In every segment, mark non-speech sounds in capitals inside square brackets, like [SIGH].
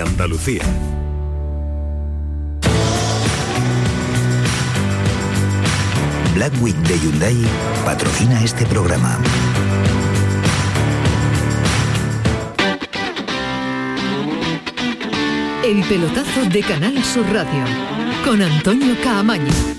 Andalucía. Black Week de Hyundai patrocina este programa. El pelotazo de Canal Sur Radio con Antonio Caamaño.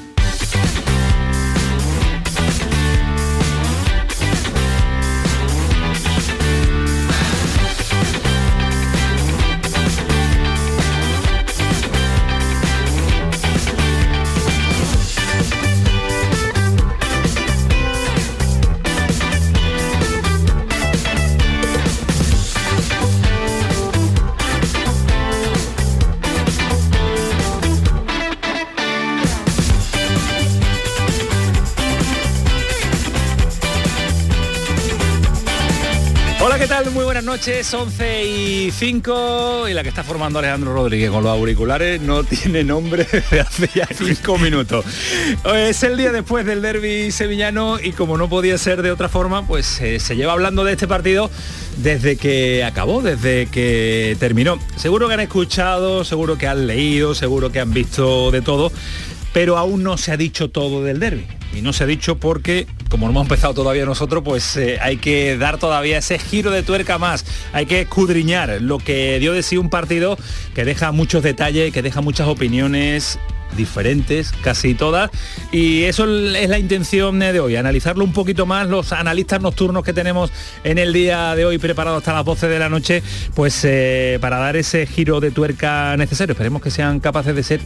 Noches, 11 y 5 y la que está formando Alejandro Rodríguez con los auriculares no [LAUGHS] tiene nombre desde hace ya 5 minutos. Es el día después del derby sevillano y como no podía ser de otra forma, pues eh, se lleva hablando de este partido desde que acabó, desde que terminó. Seguro que han escuchado, seguro que han leído, seguro que han visto de todo, pero aún no se ha dicho todo del derby. Y no se ha dicho porque, como no hemos empezado todavía nosotros, pues eh, hay que dar todavía ese giro de tuerca más. Hay que escudriñar lo que dio de sí un partido que deja muchos detalles, que deja muchas opiniones diferentes, casi todas, y eso es la intención de hoy, analizarlo un poquito más, los analistas nocturnos que tenemos en el día de hoy preparados hasta las 12 de la noche, pues eh, para dar ese giro de tuerca necesario. Esperemos que sean capaces de ser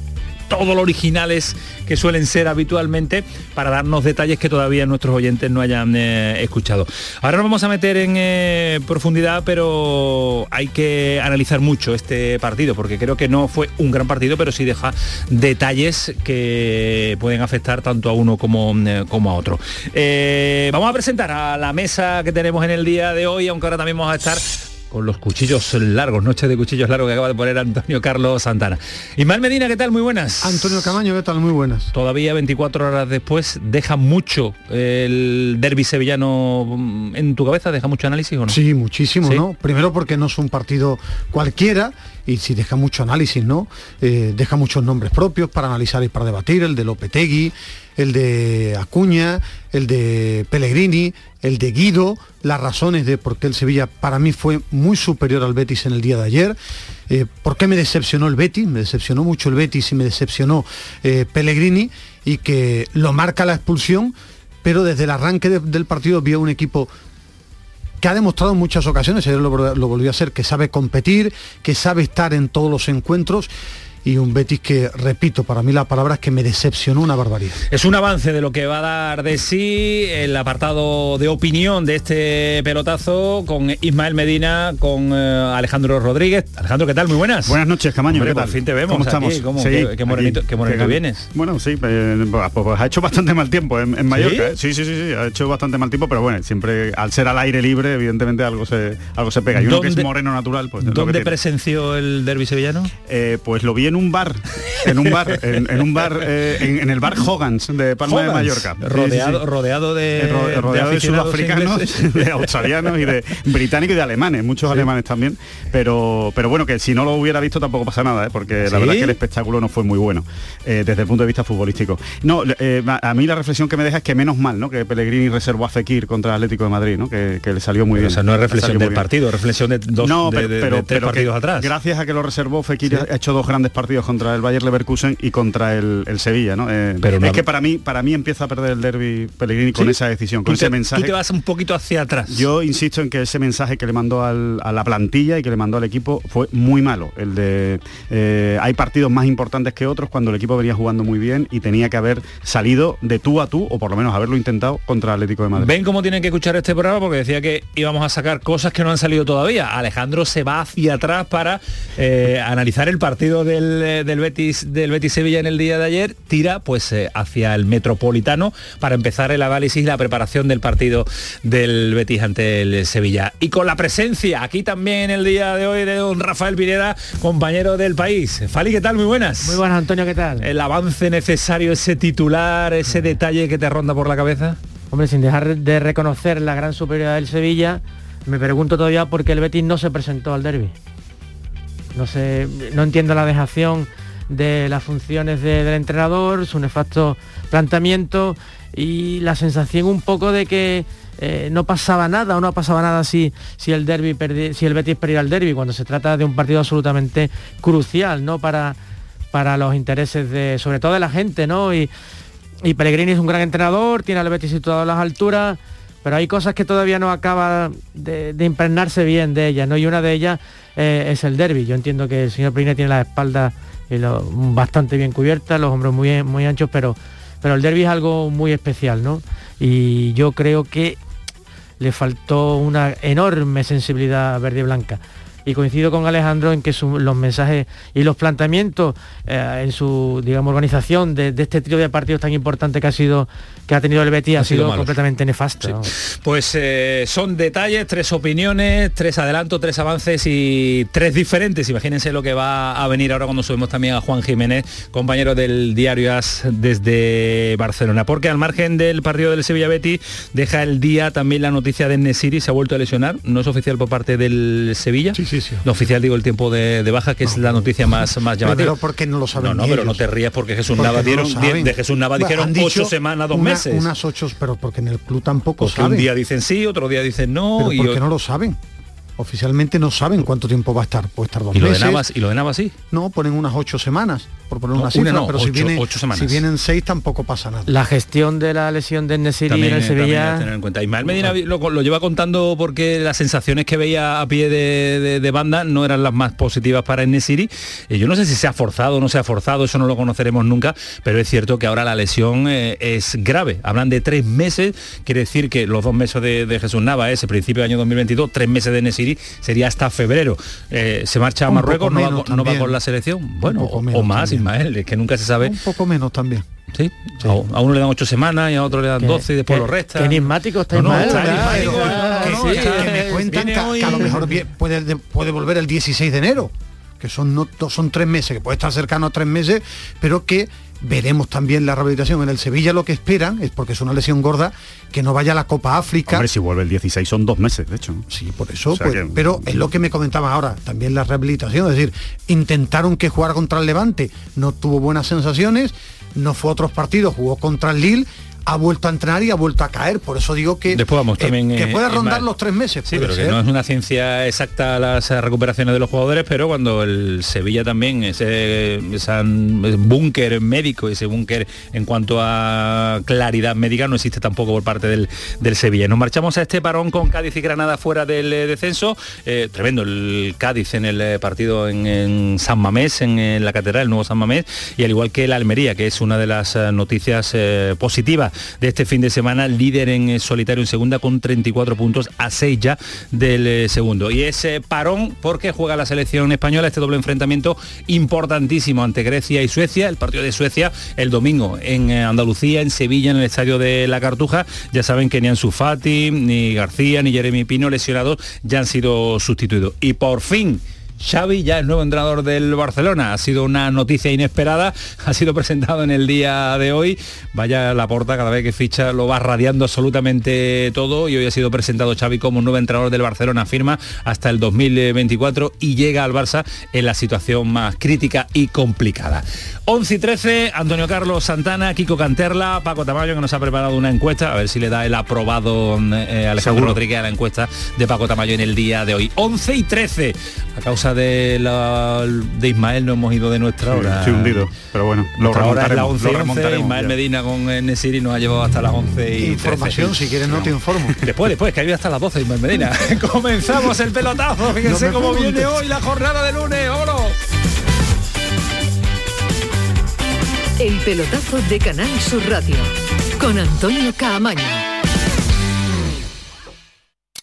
todo lo originales que suelen ser habitualmente para darnos detalles que todavía nuestros oyentes no hayan eh, escuchado. Ahora nos vamos a meter en eh, profundidad, pero hay que analizar mucho este partido, porque creo que no fue un gran partido, pero sí deja detalles que pueden afectar tanto a uno como, eh, como a otro. Vamos a presentar a la mesa que tenemos en el día de hoy, aunque ahora también vamos a estar con los cuchillos largos, noche de cuchillos largos que acaba de poner Antonio Carlos Santana. Ismael Medina, ¿qué tal? Muy buenas. Antonio Camaño, ¿qué tal? Muy buenas. Todavía 24 horas después, ¿deja mucho el derby sevillano mm, en tu cabeza? ¿Deja mucho análisis o no? Sí, muchísimo, ¿Sí? ¿no? Primero porque no es un partido cualquiera y si deja mucho análisis, ¿no? Eh, deja muchos nombres propios para analizar y para debatir, el de Lopetegui, el de Acuña, el de Pellegrini, el de Guido, las razones de por qué el Sevilla para mí fue muy superior al Betis en el día de ayer. Eh, ¿Por qué me decepcionó el Betis? Me decepcionó mucho el Betis y me decepcionó eh, Pellegrini y que lo marca la expulsión, pero desde el arranque de- del partido vio un equipo que ha demostrado en muchas ocasiones, ayer lo volvió a hacer, que sabe competir, que sabe estar en todos los encuentros y un Betis que, repito, para mí la palabra es que me decepcionó una barbaridad. Es un avance de lo que va a dar de sí el apartado de opinión de este pelotazo con Ismael Medina, con eh, Alejandro Rodríguez. Alejandro, ¿qué tal? Muy buenas. Buenas noches, Camaño. Hombre, ¿qué tal? por fin te vemos ¿Cómo aquí, estamos? ¿cómo? Sí, Qué- qué morenito- aquí, qué morenito qué- vienes. Bueno, sí, eh, pues, pues ha hecho bastante mal tiempo en, en Mallorca. ¿eh? Sí, sí, sí, sí, ha hecho bastante mal tiempo, pero bueno, siempre al ser al aire libre, evidentemente algo se, algo se pega. Y uno que es ¿Dónde- moreno natural, pues que ¿Dónde presenció el derby sevillano? Eh, pues lo vi en un bar, en un bar, en, en un bar, eh, en, en el bar Hogans de Palma de Mallorca. Sí, sí, sí. Rodeado, rodeado de, Eh, ro- rodeado de, sudafricanos, ingleses. de australianos y de británicos y de alemanes, muchos alemanes también, pero pero bueno, que si no lo hubiera visto tampoco pasa nada, ¿eh? porque la verdad es que el espectáculo no fue muy bueno eh, desde el punto de vista futbolístico. No, a mí la reflexión que me deja es que menos mal, ¿no? Que Pellegrini reservó a Fekir contra el Atlético de Madrid, ¿no? Que, que le salió muy Pero, bien. o sea, no es Le reflexión del partido, reflexión de dos no, de- pero, tres que partidos atrás. Gracias a que lo reservó, Fekir ha hecho dos grandes partidos contra el Bayer Leverkusen y contra el, el Sevilla, ¿no? Eh, Pero no- es que para mí, para mí empieza a perder el derby Pellegrini con ¿Sí? esa decisión, con te- ese mensaje. Tú te vas un poquito hacia atrás. Yo insisto en que ese mensaje que le mandó al- a la plantilla y que le mandó al equipo fue muy malo. El de eh, hay partidos más importantes que otros cuando el equipo venía jugando muy bien y tenía que haber salido de tú a tú o por lo menos haberlo intentado contra el Atlético de Madrid. Ven cómo tienen que escuchar este programa porque decía que íbamos a sacar cosas que no han salido todavía. Alejandro se va hacia atrás para eh, analizar el partido del, eh, del Betis del Betis Sevilla en el día de ayer. Tira pues eh, hacia el Metropolitano para empezar el análisis y la preparación del partido del Betis ante el Sevilla. Y con la presencia aquí también el día de hoy de don Rafael Pineda, compañero del país. Fali, ¿qué tal? Muy buenas. Muy buenas, Antonio, ¿qué tal? El avance necesario, ese titular, ese detalle que te ronda por la cabeza. Hombre, sin dejar de reconocer la gran superioridad del Sevilla, me pregunto todavía por qué el Betis no se presentó al derby. No sé, no entiendo la dejación de las funciones del entrenador, su nefasto planteamiento y la sensación un poco de que eh, no pasaba nada o no pasaba nada si, si el derby si el Betis perdiera el derby cuando se trata de un partido absolutamente crucial ¿no? para, para los intereses de sobre todo de la gente ¿no? y, y Pellegrini es un gran entrenador tiene al Betis situado a las alturas pero hay cosas que todavía no acaba de, impregnarse bien de ellas ¿no? y una de ellas eh, es el derby yo entiendo que el señor Pellegrini tiene la espalda bastante bien cubierta los hombros muy, muy anchos pero pero el derby es algo muy especial, ¿no? Y yo creo que le faltó una enorme sensibilidad verde y blanca y coincido con Alejandro en que los mensajes y los planteamientos eh, en su digamos organización de, este trío de partidos tan importante que ha sido que ha tenido el Betis ha, sido, completamente nefasto. Pues eh, son detalles, tres opiniones, tres adelantos, tres avances y tres diferentes. Imagínense lo que va a venir ahora cuando subimos también a Juan Jiménez, compañero del diario AS desde Barcelona. Porque al margen del partido del Sevilla Betis deja el día también la noticia de Nesiri, se ha vuelto a lesionar, no es oficial por parte del Sevilla. Sí, No oficial digo el tiempo de, baja, que es la noticia más, más llamativa. Pero porque no lo saben. No, no, pero no te rías porque Jesús Nava dieron, de Jesús Nava dijeron ocho semanas, dos meses. Unas ocho, pero porque en el club tampoco porque un día dicen sí, otro día dicen no. Pero porque no lo saben oficialmente no saben cuánto tiempo va a estar. Puede estar dos ¿Y meses. Lo de Navas, ¿Y lo de Navas sí? No, ponen unas ocho semanas, por poner una cifra, pero si, viene, si vienen seis tampoco pasa nada. La gestión de la lesión de Nesiri en el Sevilla... Tener en cuenta. Ismael Medina lo, lo, lleva contando porque las sensaciones que veía a pie de, banda no eran las más positivas para Nesiri. Eh, yo no sé si se ha forzado o no se ha forzado, eso no lo conoceremos nunca, pero es cierto que ahora la lesión eh, es grave. Hablan de tres meses, quiere decir que los dos meses de, Jesús Nava, ese principio del año 2022, tres meses de Nesiri, sería hasta febrero. Eh, se marcha a Marruecos, no va, con la selección. Bueno, o, más, Ismael, es que nunca se sabe. Un poco menos también. ¿Sí? A, uno le dan ocho semanas y a otro le dan doce y después lo resta. Qué enigmático está no, que me cuentan que, a lo mejor puede, puede volver el 16 de enero que son, no, son tres meses, que puede estar cercano a tres meses, pero que veremos también la rehabilitación. En el Sevilla lo que esperan es, porque es una lesión gorda, que no vaya a la Copa África. Hombre, si vuelve el 16 son dos meses, de hecho. Sí, por eso, pues, pero es lo que me comentaban ahora, también la rehabilitación, es decir, intentaron que jugara contra el Levante, no tuvo buenas sensaciones, no fue a otros partidos, jugó contra el Lille ha vuelto a entrenar y ha vuelto a caer. Por eso digo que, Después vamos, eh, también, que puede rondar los tres meses. Sí, pero que no es una ciencia exacta las recuperaciones de los jugadores, pero cuando el Sevilla también, ese, ese búnker médico, ese búnker en cuanto a claridad médica, no existe tampoco por parte del, del Sevilla. Nos marchamos a este parón con Cádiz y Granada fuera del eh, descenso. Eh, tremendo el Cádiz en el partido en, San Mamés, en, la catedral, el nuevo San Mamés, y al igual que el Almería, que es una de las noticias positivas de este fin de semana, líder en eh, solitario en segunda con 34 puntos a 6 ya del eh, segundo. Y ese parón porque juega la selección española este doble enfrentamiento importantísimo ante Grecia y Suecia, el partido de Suecia el domingo en eh, Andalucía, en Sevilla, en el estadio de la Cartuja. Ya saben que ni Ansu Fati, ni García, ni Jeremy Pino lesionados ya han sido sustituidos. Y por fin Xavi ya es nuevo entrenador del Barcelona. Ha sido una noticia inesperada, [LAUGHS] ha sido presentado en el día de hoy. Vaya la porta, cada vez que ficha lo va radiando absolutamente todo y hoy ha sido presentado Xavi como nuevo entrenador del Barcelona. Firma hasta el 2024 y llega al Barça en la situación más crítica y complicada. 11 y 13, Antonio Carlos Santana, Kiko Canterla, Paco Tamayo que nos ha preparado una encuesta, a ver si le da el aprobado eh, Alejandro Rodríguez a la encuesta de Paco Tamayo en el día de hoy. 11 y 13, a causa de, la, de Ismael no hemos ido de nuestra hora. Estoy hundido, pero bueno, lo hora es la 11, 11 Ismael Medina con Nesiri nos ha llevado hasta las 11 y Información, si quieres no, te informo. [LAUGHS] Después, después, que hay hasta las 12 Ismael Medina. [LAUGHS] Comenzamos el pelotazo, fíjense cómo viene hoy la jornada de lunes, ¡oro! El pelotazo de Canal Sur Radio con Antonio Caamaño.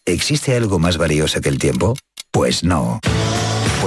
¿Existe algo más valioso que el tiempo? Pues no.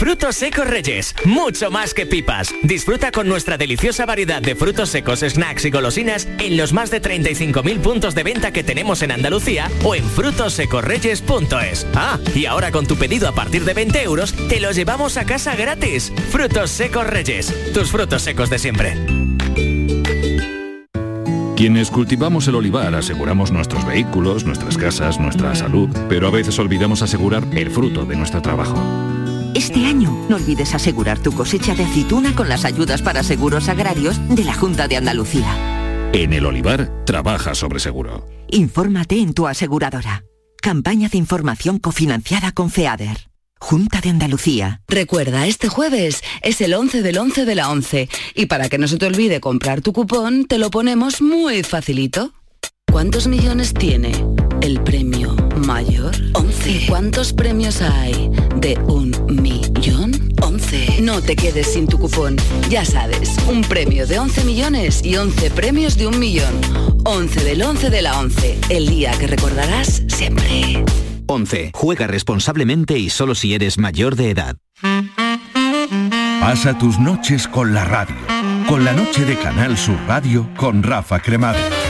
Frutos secos Reyes, mucho más que pipas. Disfruta con nuestra deliciosa variedad de frutos secos, snacks y golosinas en los más de 35.000 puntos de venta que tenemos en Andalucía o en frutosecorreyes.es. Ah, y ahora con tu pedido a partir de 20 euros, te los llevamos a casa gratis. Frutos secos Reyes, tus frutos secos de siempre. Quienes cultivamos el olivar aseguramos nuestros vehículos, nuestras casas, nuestra salud, pero a veces olvidamos asegurar el fruto de nuestro trabajo. Este año no olvides asegurar tu cosecha de aceituna con las ayudas para seguros agrarios de la Junta de Andalucía. En el olivar, trabaja sobre seguro. Infórmate en tu aseguradora. Campaña de información cofinanciada con FEADER. Junta de Andalucía. Recuerda, este jueves es el 11 del 11 de la 11 y para que no se te olvide comprar tu cupón, te lo ponemos muy facilito. ¿Cuántos millones tiene el premio mayor? 11. ¿Cuántos premios hay de un millón? 11. No te quedes sin tu cupón. Ya sabes, un premio de 11 millones y 11 premios de un millón. 11 del 11 de la 11. El día que recordarás siempre. 11. Juega responsablemente y solo si eres mayor de edad. Pasa tus noches con la radio. Con la noche de Canal Sur Radio con Rafa Cremades.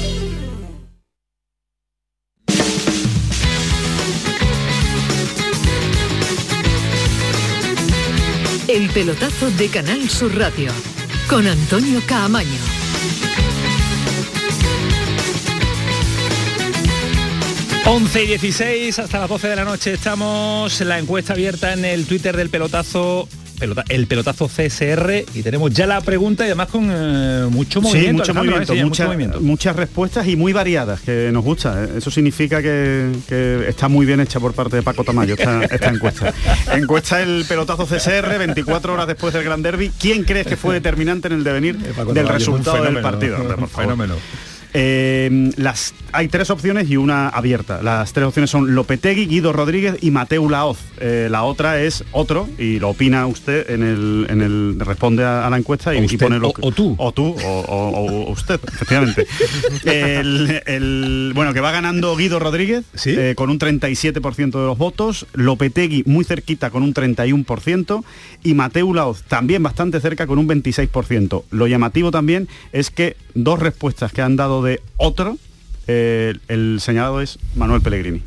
El pelotazo de Canal Sur Radio con Antonio Caamaño. Once y 16 hasta las 12 de la noche estamos la encuesta abierta en el Twitter del pelotazo pelota- el pelotazo CSR y tenemos ya la pregunta y además con eh, mucho movimiento. sí, mucho Alejandro, movimiento, ¿eh? Mucha- mucho movimiento. muchas respuestas y muy variadas, que nos gusta. Eso significa que, que está muy bien hecha por parte de Paco Tamayo esta, [LAUGHS] esta encuesta. encuesta el pelotazo CSR, 24 horas después del Gran Derby. ¿Quién crees que fue determinante en el devenir del Tamayo resultado del partido? fenómeno. Eh, las, hay tres opciones y una abierta. Las tres opciones son Lopetegui, Guido Rodríguez y Mateu Laoz. Eh, la otra es otro y lo opina usted en el, en el responde a, a la encuesta y, usted, pone lo o- que- o tú. o tú o, o- o usted, efectivamente. [LAUGHS] el, el- bueno, que va ganando Guido Rodríguez eh, con un 37% de los votos, Lopetegui muy cerquita con un 31% y Mateu Laoz también bastante cerca con un 26%. Lo llamativo también es que dos respuestas que han dado de otro, eh, el señalado es Manuel Pellegrini.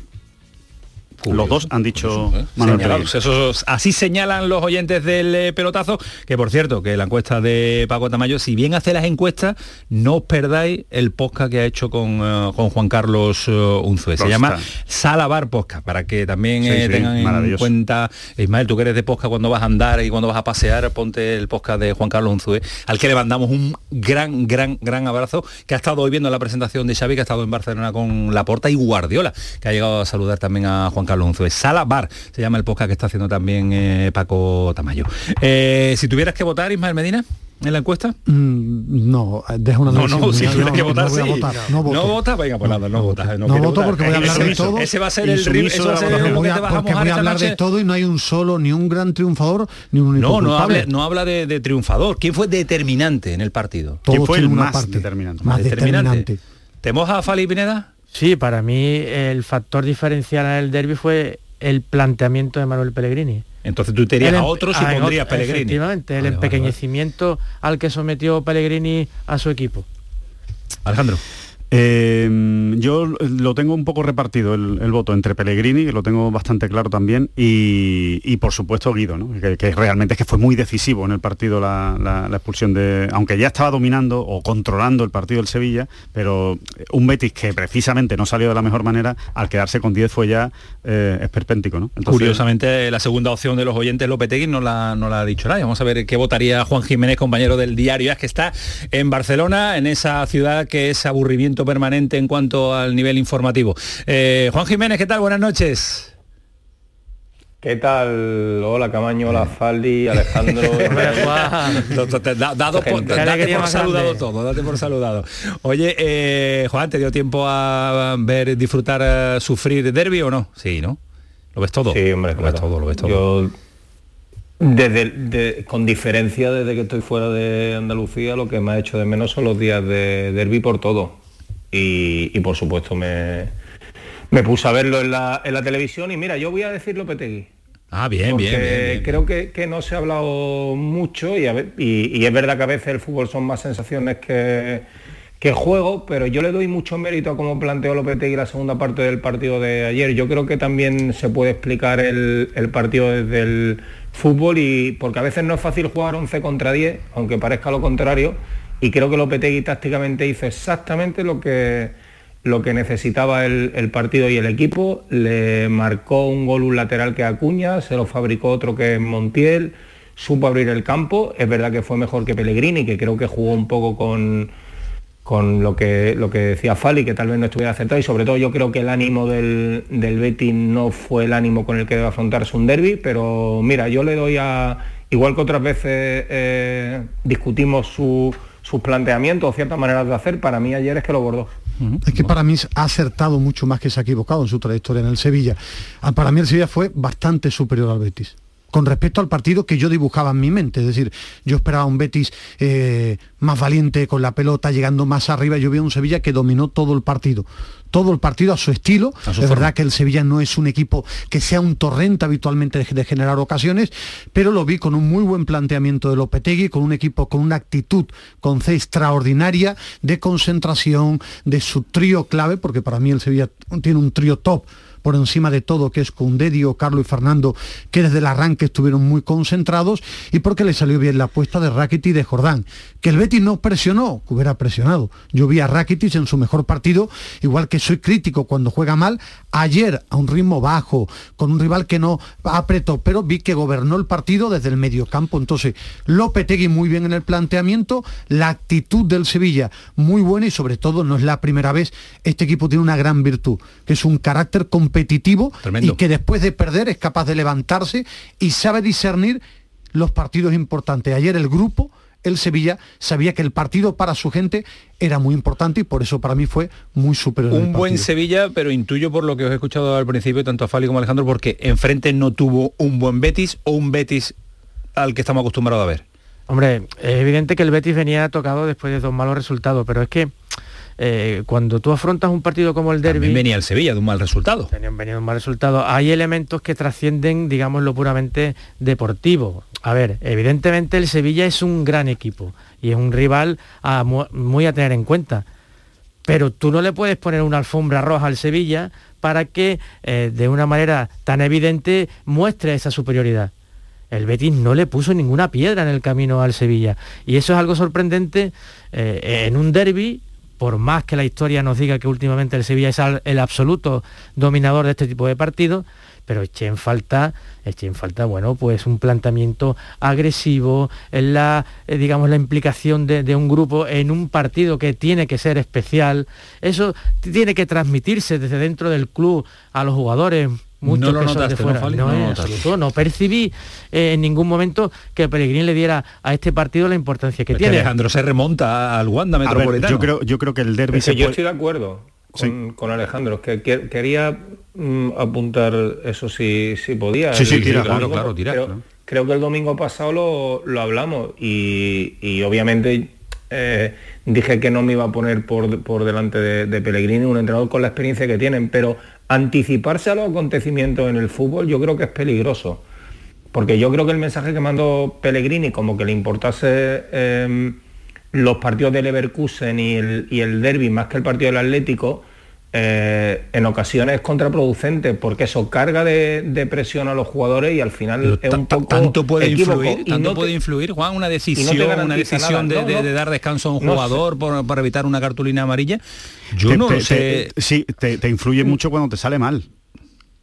Los dos han dicho Manuel Señalados. Pellegrini. Esos- así señalan los oyentes del eh, pelotazo, que por cierto, que la encuesta de Paco Tamayo, si bien hace las encuestas, no os perdáis el podcast que ha hecho con, eh, con Juan Carlos eh, Unzué. Se llama Salabar Podcast, para que también Sí, eh, sí, tengan en cuenta, Ismael, tú que eres de podcast cuando vas a andar y cuando vas a pasear, ponte el podcast de Juan Carlos Unzué, al que le mandamos un gran, gran, gran abrazo, que ha estado hoy viendo la presentación de Xavi, que ha estado en Barcelona con Laporta y Guardiola, que ha llegado a saludar también a Juan Carlos Unzué. Sala Bar se llama el podcast que está haciendo también eh, Paco Tamayo. Eh, si tuvieras que votar, Ismael Medina, en la encuesta. Mm, no, deja una No, no, si tuvieras que no, votar, no a sí. votar, no voto. No votas, venga, pues nada, no votas. No, No quieres voto votar. porque voy a hablar de Ese- todo. Ese va a ser el eso va a de ser Voy que a- a porque voy a hablar noche. de todo y no hay un solo, ni un gran triunfador, ni un único No, no culpable. habla, no habla de, de triunfador. ¿Quién fue determinante en el partido? Todos ¿Quién fue el más parte determinante? Más determinante. ¿Te moja Fali Pineda? Sí, para mí el factor diferencial en el derby fue el planteamiento de Manuel Pellegrini. Entonces tú te irías El a otros y pondrías otro- Pellegrini. Efectivamente, el Vale, vale, empequeñecimiento al que sometió Pellegrini a su equipo. Alejandro. Eh, yo lo tengo un poco repartido el, voto entre Pellegrini, que lo tengo bastante claro también, y, por supuesto Guido, ¿no? que, realmente es que fue muy decisivo en el partido la, expulsión de. Aunque ya estaba dominando o controlando el partido del Sevilla, pero un Betis que precisamente no salió de la mejor manera, al quedarse con 10 fue ya eh, esperpéntico. ¿no? Curiosamente, la segunda opción de los oyentes, Lopetegui, no la, no la ha dicho nadie. Vamos a ver qué votaría Juan Jiménez, compañero del diario, es que está en Barcelona, en esa ciudad que es aburrimiento permanente en cuanto al nivel informativo. Eh, Juan Jiménez, ¿qué tal? Buenas noches. ¿Qué tal? Hola Camaño, hola Faldi, Alejandro. [LAUGHS] dado por, date por saludado todo, date por saludado. Oye, eh, Juan, ¿te dio tiempo a ver, disfrutar, eh, sufrir derby o no? Sí, ¿no? ¿Lo ves todo? Sí, hombre, lo ves todo, lo ves todo. desde, con diferencia desde que estoy fuera de Andalucía, lo que me ha hecho de menos son los días de derby por todo y, por supuesto me, me, puse a verlo en la, en la, televisión y mira, yo voy a decir Lopetegui. Ah, bien, bien, bien, Creo que, que, no se ha hablado mucho y, y, es verdad que a veces el fútbol son más sensaciones que, que juego, pero yo le doy mucho mérito a cómo planteó Lopetegui la segunda parte del partido de ayer. Yo creo que también se puede explicar el, el partido desde el fútbol y porque a veces no es fácil jugar 11 contra 10, aunque parezca lo contrario, y creo que Lopetegui tácticamente hizo exactamente lo que, lo que necesitaba el, partido y el equipo. Le marcó un gol un lateral que Acuña, se lo fabricó otro que Montiel, supo abrir el campo. Es verdad que fue mejor que Pellegrini, que creo que jugó un poco con, con lo, que, lo que decía Fali, que tal vez no estuviera acertado. Y sobre todo yo creo que el ánimo del, del Betty no fue el ánimo con el que debe afrontarse un derby. Pero mira, yo le doy a... Igual que otras veces eh, discutimos su sus planteamientos o ciertas maneras de hacer, para mí ayer es que lo bordó. Es que para mí ha acertado mucho más que se ha equivocado en su trayectoria en el Sevilla. Ah, para mí el Sevilla fue bastante superior al Betis con respecto al partido que yo dibujaba en mi mente. Es decir, yo esperaba un Betis eh, más valiente con la pelota, llegando más arriba. Yo vi un Sevilla que dominó todo el partido todo el partido a su estilo. es verdad que el Sevilla no es un equipo que sea un torrente habitualmente de, generar ocasiones, pero lo vi con un muy buen planteamiento de Lopetegui, con un equipo con una actitud con C extraordinaria de concentración, de su trío clave, porque para mí el Sevilla tiene un trío top por encima de todo, que es con Dedio, Carlos y Fernando, que desde el arranque estuvieron muy concentrados, y porque le salió bien la apuesta de Rakitic de Jordán. Que el Betis no presionó, que hubiera presionado. Yo vi a Rakitic en su mejor partido, igual que soy crítico cuando juega mal, ayer a un ritmo bajo, con un rival que no apretó, pero vi que gobernó el partido desde el medio campo. Entonces, Lopetegui muy bien en el planteamiento, la actitud del Sevilla muy buena y sobre todo no es la primera vez, este equipo tiene una gran virtud, que es un carácter competitivo competitivo y que después de perder es capaz de levantarse y sabe discernir los partidos importantes. Ayer el grupo, el Sevilla, sabía que el partido para su gente era muy importante y por eso para mí fue muy superior. Un buen Sevilla, pero intuyo por lo que os he escuchado al principio, tanto a Fali como a Alejandro, porque enfrente no tuvo un buen Betis o un Betis al que estamos acostumbrados a ver. Hombre, es evidente que el Betis venía tocado después de dos malos resultados, pero es que eh, cuando tú afrontas un partido como el derby... venía el Sevilla de un mal resultado. Venía, de un mal resultado. Hay elementos que trascienden, digamos, lo puramente deportivo. A ver, evidentemente el Sevilla es un gran equipo y es un rival muy a tener en cuenta. Pero tú no le puedes poner una alfombra roja al Sevilla para que eh, de una manera tan evidente muestre esa superioridad. El Betis no le puso ninguna piedra en el camino al Sevilla. Y eso es algo sorprendente eh, en un derby por más que la historia nos diga que últimamente el Sevilla es el absoluto dominador de este tipo de partidos, pero eché en falta, en falta, bueno, pues un planteamiento agresivo, en la, eh, digamos, la implicación de, un grupo en un partido que tiene que ser especial. Eso tiene que transmitirse desde dentro del club a los jugadores no lo notaste, ¿no, no, percibí eh, en ningún momento que Pellegrini le diera a este partido la importancia que tiene. Alejandro se remonta al Wanda Metropolitano. yo, creo, yo creo que el derby Yo estoy de acuerdo con, Alejandro, que, quería mm, apuntar eso si, si podía. Sí, sí, tira, claro, claro, tira. Creo, que el domingo pasado lo, hablamos y, obviamente eh, dije que no me iba a poner por, por delante de, de, Pellegrini, un entrenador con la experiencia que tienen, pero anticiparse a los acontecimientos en el fútbol yo creo que es peligroso. Porque yo creo que el mensaje que mandó Pellegrini, como que le importase em, los partidos del Leverkusen y el, y el derby más que el partido del Atlético, eh, en ocasiones es contraproducente porque eso carga de, de presión a los jugadores y al final es un poco tanto puede equívoco. influir, Y tanto no te- puede influir, Juan, una no decisión, una decisión nada. de, No, de- no. de dar descanso a un No jugador por- para evitar una cartulina amarilla. Yo Te- no te- sé. te- sí, te, te influye mucho cuando te sale mal.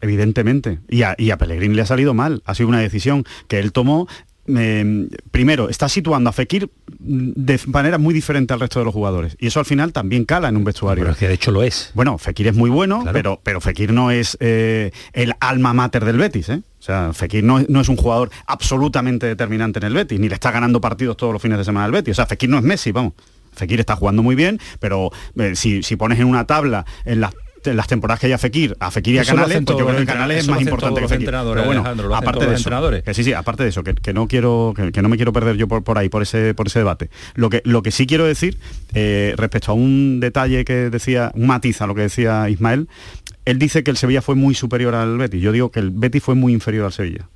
Evidentemente. Y a, y a Pellegrini le ha salido mal. Ha sido una decisión que él tomó. Eh, primero, está situando a Fekir de manera muy diferente al resto de los jugadores. Y eso al final también cala en un vestuario. Pero es que de hecho lo es. Bueno, Fekir es muy bueno, pero, pero Fekir no es eh, el alma mater del Betis. ¿eh? O sea, Fekir no, es- no es un jugador absolutamente determinante en el Betis, ni le está ganando partidos todos los fines de semana al Betis. O sea, Fekir no es Messi, vamos. Fekir está jugando muy bien, pero eh, si, si pones en una tabla en las las temporadas que hay a Fekir, a Fekir y a Canales, pues yo creo que Canales es más importante que Fekir. Pero bueno, aparte de eso, que sí, sí, aparte de eso, que, que no quiero, que, que no me quiero perder yo por, por ahí, por ese, por ese debate. Lo que, lo que sí quiero decir, eh, respecto a un detalle que decía, un matiz a lo que decía Ismael, él dice que el Sevilla fue muy superior al Betis. Yo digo que el Betis fue muy inferior al Sevilla.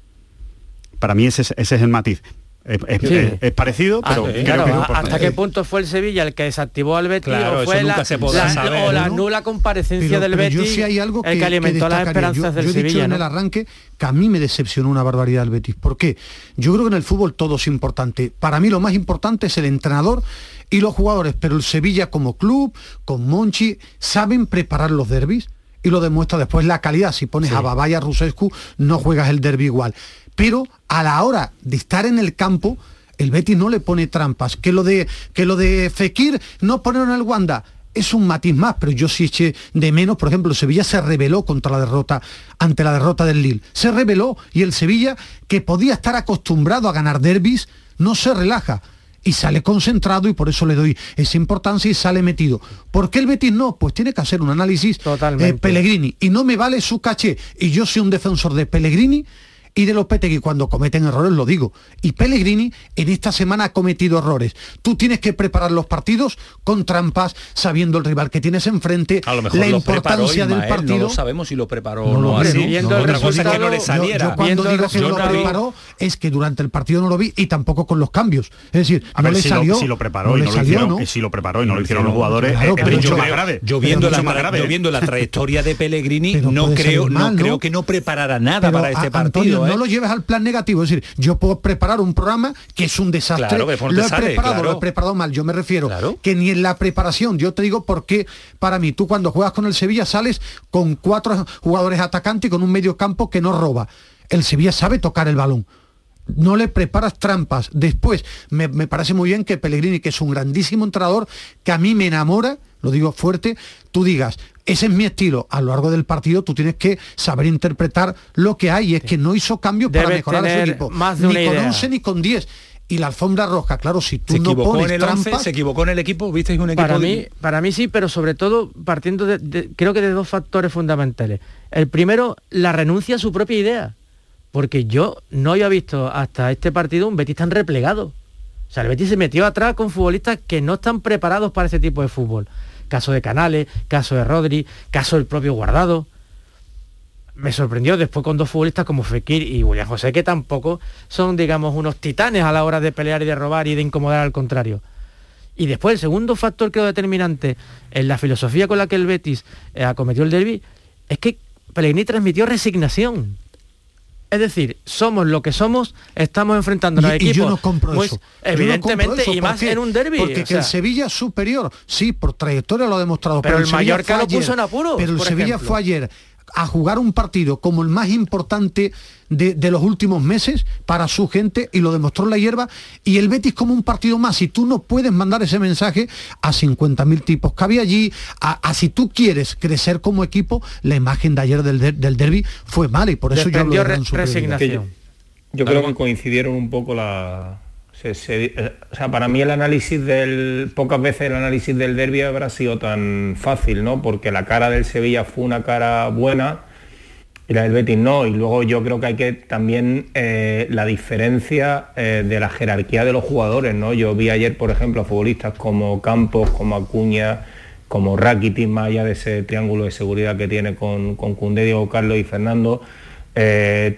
Para mí ese, es- ese es el matiz. Es, es- Sí. es- es parecido, Ah, pero sí, claro, que es ¿a- importante. ¿Hasta qué punto fue el Sevilla el que desactivó al Betis Claro, o fue la, nunca se podrá la- saber, o la ¿no? nula comparecencia Pero- del pero Betis yo sí hay algo el que, alimentó las destacaría. esperanzas yo, del yo he dicho Sevilla en ¿no? el arranque que a mí me decepcionó una barbaridad el Betis. ¿Por qué? Yo creo que en el fútbol todo es importante. Para mí lo más importante es el entrenador y los jugadores, pero el Sevilla como club, con Monchi, saben preparar los derbis y lo demuestra después la calidad. Si pones a Babay a Rusescu, no juegas el derby igual. Pero a la hora de estar en el campo, el Betis no le pone trampas. Que lo de, que lo de Fekir no ponerlo en el Wanda es un matiz más, pero yo sí eché de menos, por ejemplo, el Sevilla se rebeló contra la derrota, ante la derrota del Lille. Se rebeló y el Sevilla, que podía estar acostumbrado a ganar derbis, no se relaja. Y sale concentrado y por eso le doy esa importancia y sale metido. ¿Por qué el Betis no? Pues tiene que hacer un análisis eh, Pellegrini. Y no me vale su caché. Y yo soy un defensor de Pellegrini y de Lopetegui cuando cometen errores lo digo. Y Pellegrini en esta semana ha cometido errores. Tú tienes que preparar los partidos con trampas, sabiendo el rival que tienes enfrente, A lo mejor la lo importancia del Ismael, partido. No lo sabemos si lo preparó No o lo no vi, así. ¿no? Viendo el Otra cosa es que no resultado, le yo- saliera. Yo, cuando Viendo el digo que lo resultado- preparó es que durante el partido no lo vi y tampoco con los cambios. Es decir, A no ver, le si, salió. lo, si lo preparó y no lo hicieron, ¿no? si lo preparó y no lo hicieron los jugadores, Claro, es- mucho yo- más grave. Yo viendo, la, yo [LAUGHS] trayectoria de Pellegrini, no creo, no ¿no? creo que no preparara nada para este partido. ¿Eh? no lo lleves al plan negativo. Es decir, yo puedo preparar un programa que es un desastre. Claro, que lo he sale, preparado, claro. lo he preparado mal. Yo me refiero que ni en la preparación, yo te digo porque para mí, tú cuando juegas con el Sevilla sales con cuatro jugadores atacantes y con un medio campo que no roba. El Sevilla sabe tocar el balón. No le preparas trampas. Después, me, me parece muy bien que Pellegrini, que es un grandísimo entrenador, que a mí me enamora, lo digo fuerte, tú digas, ese es mi estilo. A lo largo del partido tú tienes que saber interpretar lo que hay. Y es que no hizo cambios para mejorar a su equipo. más de ni con idea. 11 ni con 10. Y la alfombra roja, claro, si tú Se no pones en el 11, trampas... se equivocó en el equipo, visteis un equipo Para de- mí, para mí sí, pero sobre todo partiendo de, de- creo que de dos factores fundamentales. El primero, la renuncia a su propia idea. Porque yo no había visto hasta este partido un Betis tan replegado. O sea, el Betis se metió atrás con futbolistas que no están preparados para ese tipo de fútbol. Caso de Canales, caso de Rodri, caso del propio Guardado. Me sorprendió después con dos futbolistas como Fekir y William José, que tampoco son, digamos, unos titanes a la hora de pelear y de robar y de incomodar al contrario. Y después el segundo factor creo determinante en la filosofía con la que el Betis eh, acometió el derby es que Pellegrini transmitió resignación. Es decir, somos lo que somos, estamos enfrentándonos a Y, y equipos. yo no compro eso. Yo no compro Evidentemente, eso. y ¿Por más qué? en un derby. Porque o que el Sevilla es superior, sí, por trayectoria lo ha demostrado. Pero el Sevilla Mallorca lo puso en apuros, Pero el Sevilla ejemplo. fue ayer a jugar un partido como el más importante de, de los últimos meses para su gente y lo demostró en la hierba. Y el Betis como un partido más. Y tú no puedes mandar ese mensaje a 50.000 tipos que había allí a, a si tú quieres crecer como equipo la imagen de ayer del, del derby fue mala y por eso yo hablo de gran resignación. Yo creo que coincidieron un poco la... eh, o sea, para mí el análisis del... Pocas veces el análisis del derby habrá sido tan fácil, ¿no? Porque la cara del Sevilla fue una cara buena y la del Betis no. Y luego yo creo que hay que también eh, la diferencia eh, de la jerarquía de los jugadores, ¿no? Yo vi ayer, por ejemplo, a futbolistas como Campos, como Acuña, como Rakitic, más allá de ese triángulo de seguridad que tiene con, con Koundé, Diego Carlos y Fernando,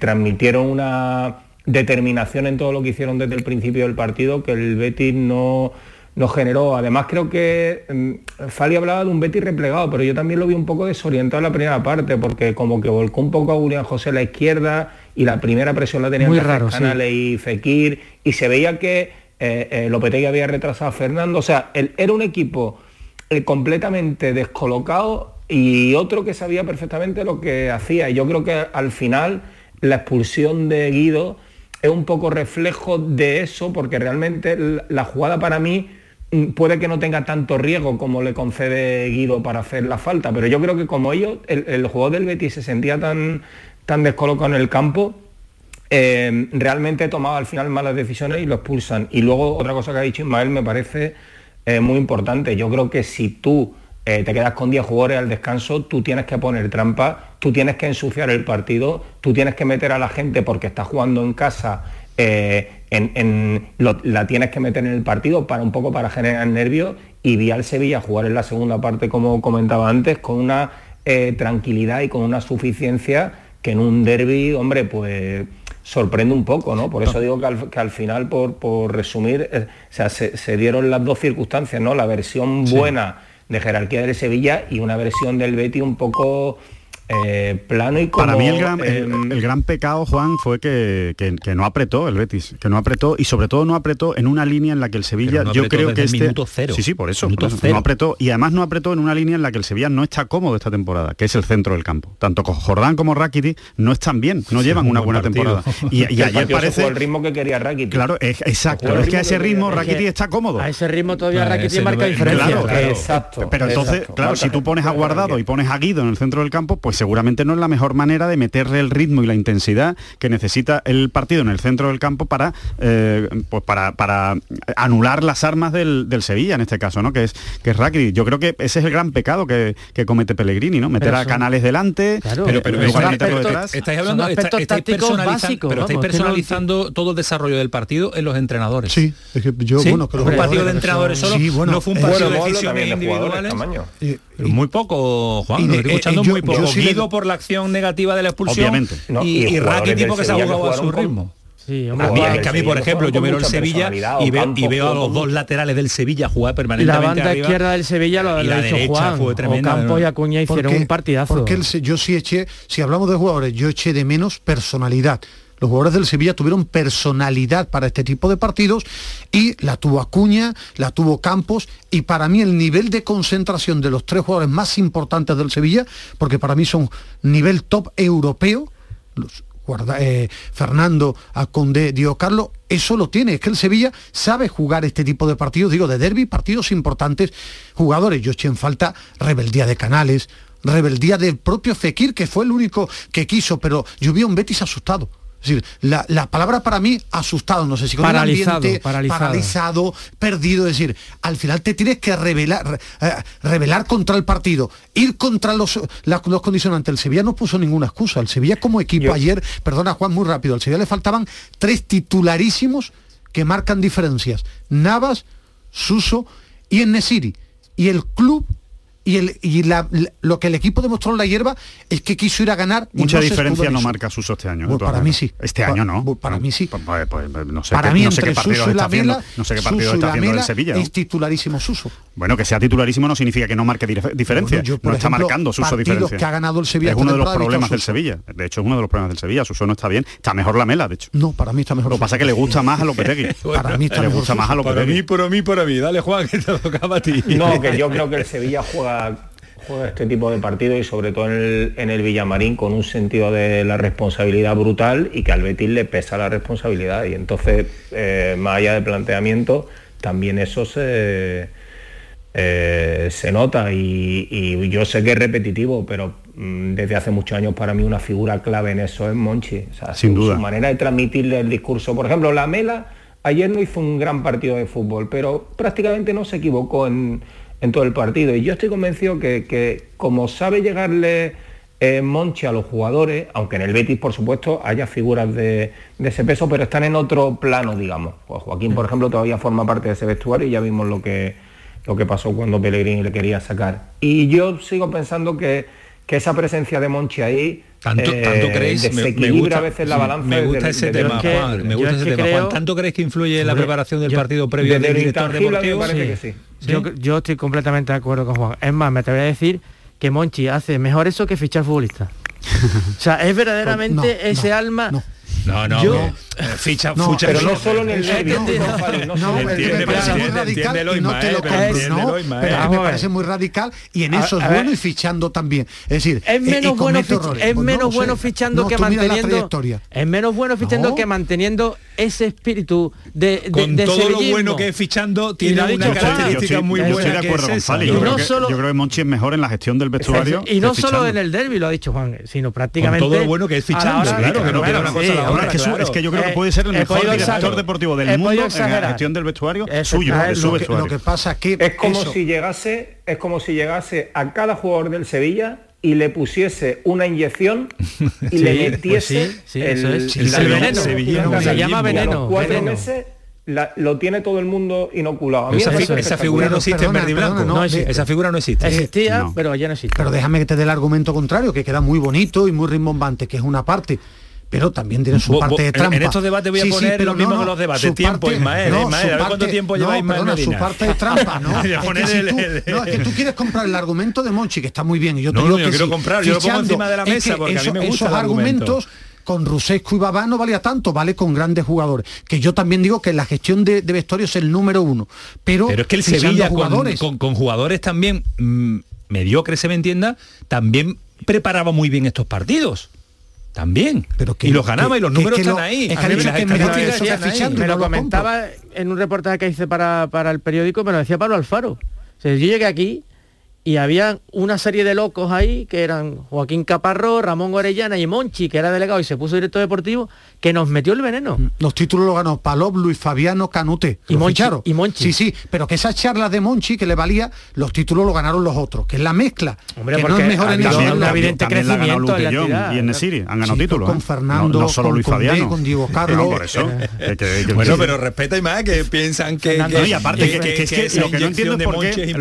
transmitieron una determinación en todo lo que hicieron desde el principio del partido que el Betis no, nos generó. Además creo que mm, Fali hablaba de un Betty replegado, pero yo también lo vi un poco desorientado en la primera parte, porque como que volcó un poco a Julián José a la izquierda y la primera presión la tenían raro, sí. Canales y Fekir, y se veía que eh, eh, Lopetegui había retrasado a Fernando. O sea, él- era un equipo eh, completamente descolocado y otro que sabía perfectamente lo que hacía. Y yo creo que al final la expulsión de Guido es un poco reflejo de eso, porque realmente la- jugada para mí mm, puede que no tenga tanto riesgo como le concede Guido para hacer la falta, pero yo creo que como ellos, el, el jugador del Betis se sentía tan, tan descolocado en el campo, eh, realmente tomaba al final malas decisiones y lo expulsan. Y luego otra cosa que ha dicho Ismael me parece eh, muy importante. Yo creo que si tú eh, te quedas con 10 jugadores al descanso, tú tienes que poner trampa, tú tienes que ensuciar el partido, tú tienes que meter a la gente porque está jugando en casa. eh, en- en- lo- la tienes que meter en el partido para un poco para generar nervios y vi al Sevilla jugar en la segunda parte como comentaba antes con una eh, tranquilidad y con una suficiencia que en un derby, hombre, pues sorprende un poco, ¿no? Por eso digo que al, que al final, por, por resumir, eh, o sea, se, se dieron las dos circunstancias, ¿no? La versión buena de jerarquía del Sevilla y una versión del Betty un poco eh, plano y como... Para mí el gran, el- em, el gran pecado, Juan, fue que, que- que no apretó el Betis, que no apretó y sobre todo no apretó en una línea en la que el Sevilla, no yo creo que este minuto cero. sí sí por eso, por no apretó y además no apretó en una línea en la que el Sevilla no está cómodo esta temporada, que es el centro del campo. Tanto con Jordán como Rakitic no están bien, no Sí, llevan un una buen buena partido. temporada. [LAUGHS] Y, y ayer parece el ritmo que quería Rakitic. Claro, es- exacto, es que a ese ritmo. Rakitic está cómodo. A ese ritmo todavía Ah, Rakitic marca diferencia. Claro, claro. Exacto. Pero entonces, exacto. claro, si tú pones a Guardado y pones a Guido en el centro del campo, pues seguramente no es la mejor manera de meterle el ritmo y la intensidad que necesita el partido en el centro del campo para, eh, pues para, para anular las armas del, del Sevilla en este caso, ¿no? Que es, que es Rakitic. Yo creo que ese es el gran pecado que, que comete Pellegrini, ¿no? Meter Pero a Canales delante, Claro, Pero, pero, de estáis- detrás. estáis hablando, Son está- aspectos estáis tácticos personaliza- básicos, pero estáis vamos, que no- personalizando todo el desarrollo del partido en los entrenadores. Sí, es que yo, ¿Sí? bueno, que los un partido de entrenadores solo Sí, bueno, no fue un eh, partido Bueno, de decisiones de individuales. Eh, Pero muy poco, Juan, lo estoy eh, escuchando yo- muy poco. sí le- Guido por la acción negativa de la expulsión Obviamente. No, y, y y Rakitic del porque se ha que jugado a su ritmo. Sí, A hombre, mí, Jugadores es que a mí, por ejemplo, yo miro el Sevilla y veo, y veo a los dos laterales del Sevilla jugar y permanentemente la banda arriba. izquierda del Sevilla lo, Y lo la hizo derecha Juan. fue tremenda, y Acuña hicieron Porque- un partidazo. Porque el Se- yo sí eché, si hablamos de jugadores, yo eché de menos personalidad. Los jugadores del Sevilla tuvieron personalidad para este tipo de partidos y la tuvo Acuña, la tuvo Campos y para mí el nivel de concentración de los tres jugadores más importantes del Sevilla, porque para mí son nivel top europeo, los eh, Fernando, Conde, Dio Carlos, eso lo tiene, es que el Sevilla sabe jugar este tipo de partidos, digo, de derby, partidos importantes, jugadores, yo eché en falta rebeldía de Canales, rebeldía del propio Fekir, que fue el único que quiso, pero yo vi a un Betis asustado. Es decir, la, la palabra para mí, asustado, no sé si con el Paralizado, ambiente, paralizado. paralizado, perdido, es decir, al final te tienes que revelar, eh, revelar contra el partido, ir contra los, la- los condicionantes. El Sevilla no puso ninguna excusa. El Sevilla como equipo Yo- ayer, perdona Juan, muy rápido, al Sevilla le faltaban tres titularísimos que marcan diferencias. Navas, Suso y Enesiri. Y el club y, el, y la- lo que el equipo demostró en la hierba es que quiso ir a ganar. Mucha no diferencia no marca Suso este año. todas para mí sí. Este Pa- año no. para mí sí. Pues, pues, pues, no sé Para qué, mí no sé entre qué partidos Suso y está haciendo, Vela, no sé qué Suso y está la haciendo el Vela Sevilla. ¿no? es titularísimo Suso. Bueno, que sea titularísimo no significa que no marque dif- diferencia. Bueno, yo, por no está marcando Suso diferencia. que ha ganado el Sevilla Es uno de los problemas del. Sevilla. De hecho, es uno de los problemas del Sevilla. Suso no está bien. Está mejor la mela, de hecho. No, para mí está mejor. Lo que pasa es que le gusta más a Lopetegui. [LAUGHS] Para mí está mejor. Para mí, para mí, para mí. Dale, Juan, que te tocaba a ti. No, que yo creo que el Sevilla juega, juega este tipo de partidos y sobre todo en el, en el Villamarín con un sentido de la responsabilidad brutal y que al Betis le pesa la responsabilidad. Y entonces, eh, más allá del planteamiento, también eso se, eh, se nota y, y yo sé que es repetitivo, pero mm, desde hace muchos años para mí una figura clave en eso es Monchi. O sea, Sin su- duda. Su manera de transmitirle el discurso. Por ejemplo, la Mela ayer no hizo un gran partido de fútbol, pero prácticamente no se equivocó en, en todo el partido. Y yo estoy convencido que, que como sabe llegarle eh, Monchi a los jugadores, aunque en el Betis, por supuesto, haya figuras de, de ese peso, pero están en otro plano, digamos. Pues Joaquín, por ejemplo, todavía forma parte de ese vestuario y ya vimos lo que, lo que pasó cuando Pellegrini le quería sacar. Y yo sigo pensando que, que esa presencia de Monchi ahí... Tanto, eh, tanto creéis, me, me, gusta, la balanza. Me gusta ese tema, Juan. Me gusta ese tema, Juan. ¿Tanto creéis que influye en la preparación del partido previo del director deportivo? Me yo, yo estoy completamente de acuerdo con Juan. Es más, me te voy a decir que Monchi hace mejor eso que fichar futbolista. [LAUGHS] o sea, es verdaderamente ese alma. No, no, yo, eh, ficha, no, fucha, pero no solo en el nervio, no, no, no me parece muy radical y no me parece muy radical y en eso es bueno y fichando también. Es decir, es eh, menos bueno pues es menos bueno fichando que manteniendo es menos bueno fichando que manteniendo ese espíritu de, de con de todo sevillismo. lo bueno que es fichando tiene una dicho, característica yo, yo muy yo buena estoy de acuerdo es creo que, solo, yo creo que Monchi es mejor en la gestión del vestuario y no solo en el derby lo ha dicho Juan eh, sino prácticamente con todo lo bueno que es fichando claro, que no una cosa la es que yo creo puede ser el mejor director deportivo del mundo en la gestión del vestuario es suyo, lo vestuario. Que, lo que pasa aquí es como si llegase, es como si llegase a cada jugador del Sevilla y le pusiese una inyección y [LAUGHS] le pues metiese pues sí, el, es. el, veneno. veneno. Se llama veneno. Cuatro meses lo tiene todo el mundo inoculado. Esa, figura no existe en verde y blanco. No. Eh, esa figura no existe. Existía, pero ya no existe. Pero déjame que te dé el argumento contrario, que queda muy bonito y muy rimbombante, que es una parte pero también tiene su parte de trampa. En estos debates voy a poner sí, pero los mismos los debates. Tiempo, parte, Ismael, no, a ver cuánto tiempo lleva no, Ismael perdona, Su parte de trampa, ¿no? [LAUGHS] es que tú, no, quieres comprar el argumento de Monchi, que está muy bien, y yo te digo que sí, lo pongo encima de la mesa porque a mí me gustan esos argumentos con Rusescu y Babá no valía tanto, vale con grandes jugadores. Que yo también digo que la gestión de, de es el número uno. Pero, pero es que el Sevilla jugadores, con, con, jugadores también mmm, mediocres, se me entienda, también preparaba muy bien estos partidos. También. Pero y los ganaba y los números están ahí. Es que que me, lo, comentaba en un reportaje que hice para, para el periódico, me lo decía Pablo Alfaro. O sea, yo llegué aquí y había una serie de locos ahí, que eran Joaquín Caparró, Ramón Orellana y Monchi, que era delegado y se puso director deportivo, que nos metió el veneno. Mm, los títulos los ganó Palop, Luis Fabiano, Canute. Y Monchi, y Monchi. Sí, sí, pero que esas charlas de Monchi que le valía, los títulos los ganaron los otros, que es la mezcla. Hombre, que porque no es mejor en también, el evidente crecimiento. La ganó y en han ganado sí, títulos. Con ¿eh? Fernando, no, no solo con Luis Fabiano. con Diego eh, Carlos. No, por eso. bueno, pero respeta y más que piensan que... y aparte, que, lo que no entiendo es por qué,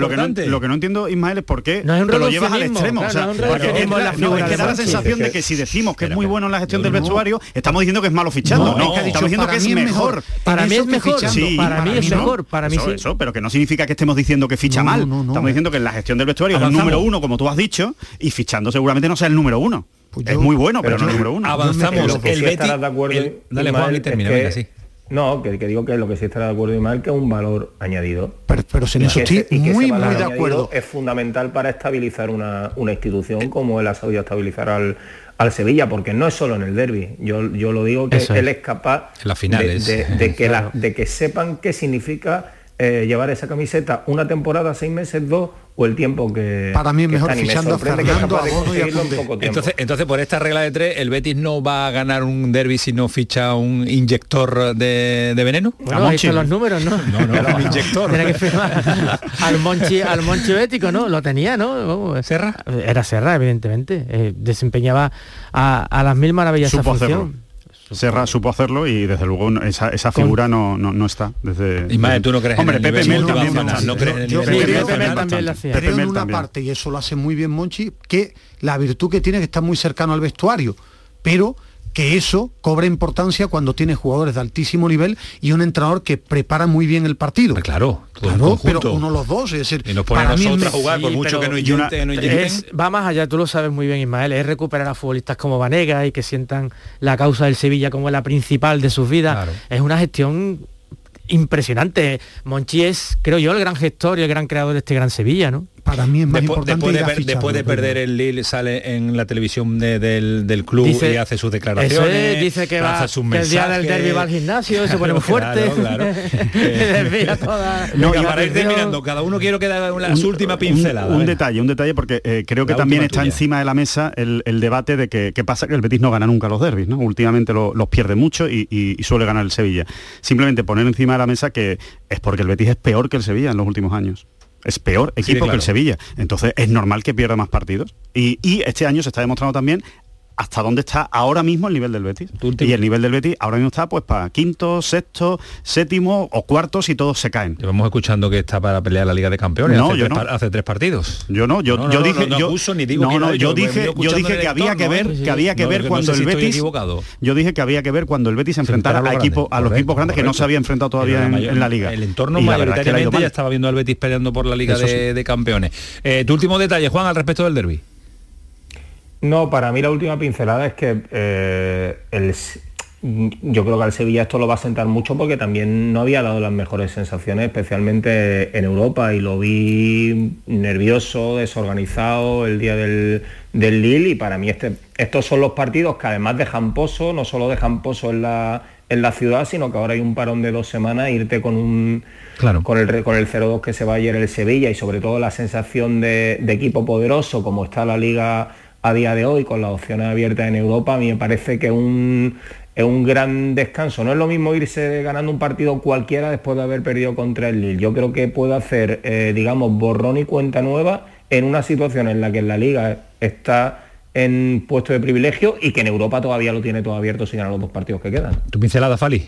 lo que no entiendo, Ismael, porque te lo llevas al extremo. O sea, porque es, la, da la sensación de que si decimos que es muy bueno en la gestión del vestuario, estamos diciendo que es malo fichando. No, estamos diciendo que es mejor. Para mí es mejor. Para mí es mejor. Para mí Eso, pero que no significa que estemos diciendo que ficha mal. Estamos eh. diciendo que en la gestión del vestuario es el número uno, como tú has dicho, y fichando seguramente no sea el número uno. Pues es muy bueno, pero, no es número uno. Avanzamos. El Betis. El, dale, Juan, y termina. Es sí. No, que, que, digo que lo que sí estará de acuerdo y mal que es un valor añadido. Pero, pero sin y eso estoy muy, muy de acuerdo. Es fundamental para estabilizar una, una institución como él ha sabido estabilizar al, al, Sevilla, porque no es solo en el derby. Yo, yo lo digo que él es, es capaz. De, eh, que de que sepan qué significa eh, llevar esa camiseta una temporada, seis meses, dos o el tiempo que para mí mejor fichando a Fernando a entonces entonces por esta regla de tres el Betis no va a ganar un derby si no ficha un inyector de, de veneno bueno, los números no no no, no. [LAUGHS] inyector. Tiene que firmar al Monchi al Monchi bético no lo tenía no Serra era Serra evidentemente. Eh, desempeñaba a, las mil maravillas Supo función Serra supo hacerlo y desde luego esa, figura no, no, no, está. Desde, y madre, tú no crees Hombre, el Pepe Mel también. No creo, Pepe en una parte, y eso lo hace muy bien Monchi, que la virtud que tiene que está muy cercano al vestuario, pero que eso cobra importancia cuando tiene jugadores de altísimo nivel y un entrenador que prepara muy bien el partido. Ah, claro, claro pero uno los dos, es decir, y nos pone para a nosotros mí jugar sí, mucho que no, intenten, una, no va más allá, tú lo sabes muy bien, Ismael, es recuperar a futbolistas como Vanega y que sientan la causa del Sevilla como la principal de sus vidas. Es una gestión impresionante. Monchi es, creo yo, el gran gestor y el gran creador de este gran Sevilla, ¿no? para mí es más después, importante después de, perder el Lille sale en la televisión del, del, club y hace sus declaraciones dice que va sus que el día del derbi va al gimnasio se pone muy [LAUGHS] fuerte. [LAUGHS] Eh, [LAUGHS] no, venga, cada uno quiero que haga una, última pincelada un, eh. detalle un detalle porque eh, creo que también está encima de la mesa el, el debate de que qué pasa que el Betis no gana nunca los derbis ¿no? últimamente los pierde mucho y, y suele ganar el Sevilla. Simplemente poner encima de la mesa que es porque el Betis es peor que el Sevilla en los últimos años. Es peor equipo claro. que el Sevilla. Entonces es normal que pierda más partidos. Y, y este año se está demostrando también hasta dónde está ahora mismo el nivel del Betis. Y el nivel del Betis ahora mismo está pues para quinto, sexto, séptimo o cuarto si todos se caen. Llevamos escuchando que está para pelear la Liga de Campeones No, hace, yo tres, no. hace tres partidos. Yo no, yo, No, yo dije, yo, acuso ni digo no, que no, no, yo yo dije, yo que había que ver, que había que ver cuando el Betis, equivocado. yo dije que había que ver cuando el Betis se enfrentara Enfrentar a, equipo, a los equipos grandes que no se había enfrentado todavía en, la liga. El entorno mayoritariamente ya estaba viendo al Betis peleando por la Liga de Campeones. Eh, tu último detalle, Juan, al respecto del derby. No, para mí la última pincelada es que eh, el, yo creo que al Sevilla esto lo va a sentar mucho porque también no había dado las mejores sensaciones, especialmente en Europa, y lo vi nervioso, desorganizado el día del, del Lille, y para mí este, estos son los partidos que además dejan pozo, no solo dejan pozo en la, en la ciudad, sino que ahora hay un parón de dos semanas, irte con un con el, con el 0-2 que se va ayer el Sevilla y sobre todo la sensación de, de equipo poderoso como está la liga a día de hoy con las opciones abiertas en Europa, a mí me parece que un, es un gran descanso. No es lo mismo irse ganando un partido cualquiera después de haber perdido contra el Lille. Yo creo que puede hacer, eh, digamos, borrón y cuenta nueva en una situación en la que en la liga está en puesto de privilegio y que en Europa todavía lo tiene todo abierto sin ganar los dos partidos que quedan. Tu pincelada, Fali.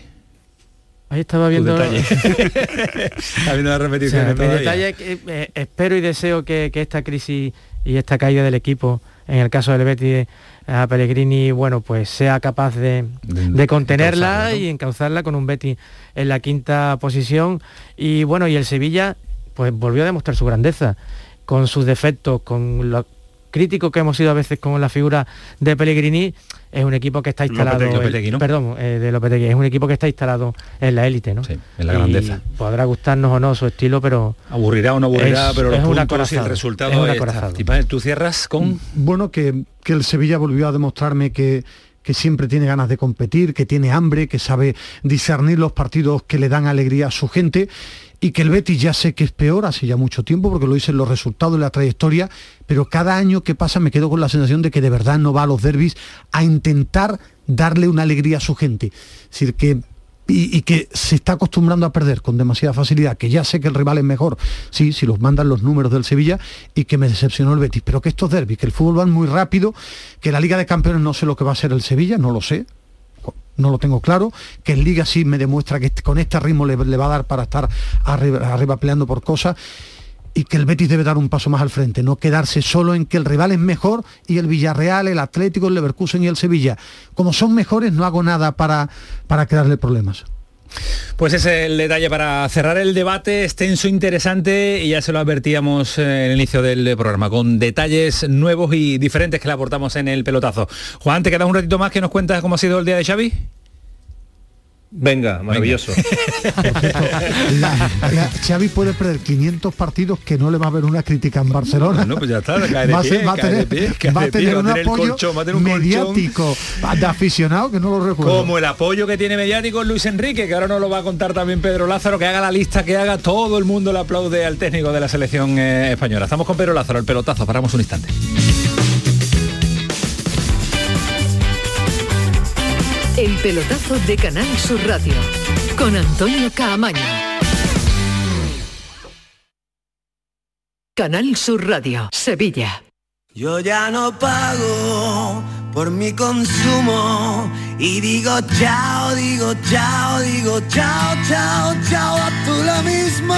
Ahí estaba viendo... [LAUGHS] Está viendo la O repetición sea, de mi todavía. detalle es que eh, espero y deseo que, que esta crisis y esta caída del equipo, en el caso del Betis eh, a Pellegrini, bueno, pues sea capaz de, de contenerla encauzarla, ¿no? y encauzarla con un Betis en la quinta posición. Y bueno, y el Sevilla, pues volvió a demostrar su grandeza, con sus defectos, con lo crítico que hemos sido a veces con la figura de Pellegrini, es un equipo que está instalado... Lopetegui, Lopetegui, ¿no? Perdón, eh, de Lopetegui, es un equipo que está instalado en la élite, ¿no? en la Y grandeza. podrá gustarnos o no su estilo, pero... Aburrirá o no aburrirá, es- pero los es un puntos y el resultado es un ahí está. Tú cierras con... Bueno, que, que el Sevilla volvió a demostrarme que, que siempre tiene ganas de competir, que tiene hambre, que sabe discernir los partidos que le dan alegría a su gente y que el Betis ya sé que es peor hace ya mucho tiempo porque lo hice en los resultados de la trayectoria, pero cada año que pasa me quedo con la sensación de que de verdad no va a los derbis a intentar darle una alegría a su gente. Decir, que y, y que se está acostumbrando a perder con demasiada facilidad, que ya sé que el rival es mejor, sí, si los mandan los números del Sevilla, y que me decepcionó el Betis, pero que estos derbis, que el fútbol va muy rápido, que la Liga de Campeones no sé lo que va a ser el Sevilla, no lo sé, no lo tengo claro, que en Liga sí me demuestra que con este ritmo le, le va a dar para estar arriba, arriba peleando por cosas, y que el Betis debe dar un paso más al frente, no quedarse solo en que el rival es mejor y el Villarreal, el Atlético, el Leverkusen y el Sevilla. Como son mejores, no hago nada para, para crearle problemas. Pues ese es el detalle para cerrar el debate extenso, interesante, y ya se lo advertíamos en el inicio del programa, con detalles nuevos y diferentes que le aportamos en el pelotazo. Juan, ¿te quedas un ratito más que nos cuentas cómo ha sido el día de Xavi? Venga, maravilloso. La- [LAUGHS] la- Xavi puede perder 500 partidos que no le va a haber una crítica en Barcelona. No, pues ya está, cae de va a, pie, ser- va a cae de tener, pie, cae va a de pie, tener va a un tener el apoyo colchón, va a tener un colchón. mediático de aficionado que no lo recuerdo. Como el apoyo que tiene mediático Luis Enrique, que ahora nos lo va a contar también Pedro Lázaro, que haga la lista, que haga todo el mundo le aplaude al técnico de la selección eh, española. Estamos con Pedro Lázaro, el pelotazo, paramos un instante. El pelotazo de Canal Sur Radio con Antonio Caamaño. Canal Sur Radio, Sevilla. Yo ya no pago por mi consumo y digo chao, digo chao, digo chao, chao, chao, a tú lo mismo.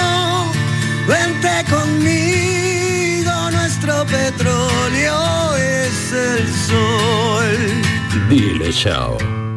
Vente conmigo, nuestro petróleo es el sol. Dile chao.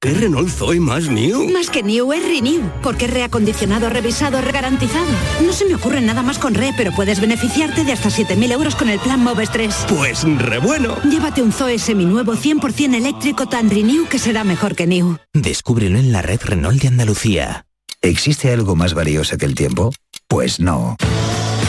¿Qué Renault Zoe más new? Más que new es renew, porque es reacondicionado, revisado, regarantizado. No se me ocurre nada más con re, pero puedes beneficiarte de hasta 7.000 euros con el plan Moves 3. Pues re bueno. Llévate un Zoe seminuevo 100% eléctrico tan renew que será mejor que new. Descúbrelo en la red Renault de Andalucía. ¿Existe algo más valioso que el tiempo? Pues no.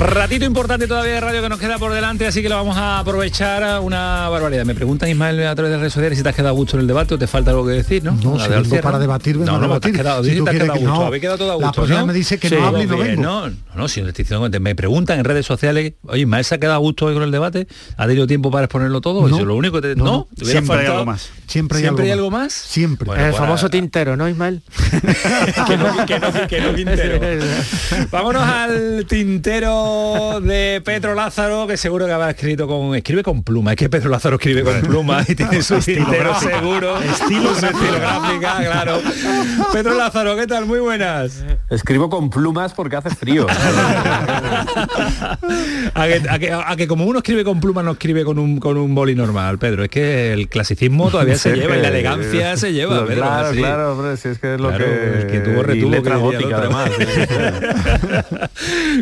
Ratito importante todavía de radio que nos queda por delante, así que lo vamos a aprovechar una barbaridad. Me preguntan Ismael a través de redes sociales si te has quedado a gusto en el debate o te falta algo que decir, ¿no? No, si de para debatir, no, no, debatir. Te has quedado, Si sí, tú te has quedado que gusto. no, Habéis quedado todo a la gusto, persona ¿no? me dice que no hable y no vengo. No, no, si le estoy diciendo que me preguntan en redes sociales, oye, Ismael se ha quedado a gusto hoy con el debate, ¿ha tenido tiempo para exponerlo todo? No. Eso es lo único que te... No, No, no. ¿Te hubiera Siempre hay algo más. Siempre hay ¿Siempre hay algo algo más? Siempre. Bueno, el pues famoso tintero, ¿no, Ismael? [LAUGHS] que no, que no, que no [LAUGHS] Quintero. Vámonos al tintero de Pedro Lázaro, que seguro que habrá escrito con. Escribe con pluma. Es que Pedro Lázaro escribe con pluma y tiene su [LAUGHS] tintero seguro. Estilo Su estilográfica, claro. Pedro Lázaro, ¿qué tal? Muy buenas. Escribo con plumas porque hace frío. [LAUGHS] A que, a que- a que como uno escribe con pluma no escribe con un, con un boli normal, Pedro. Es que el clasicismo todavía se lleva y la elegancia se lleva, Pedro. claro, así. claro, hombre, si es que es lo Claro, que... el que tuvo y retuvo, letra que además. [LAUGHS]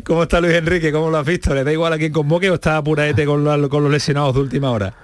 ¿Cómo está Luis Enrique? ¿Cómo lo has visto? ¿Le da igual a quien convoque o está apuraete con, con los lesionados de última hora?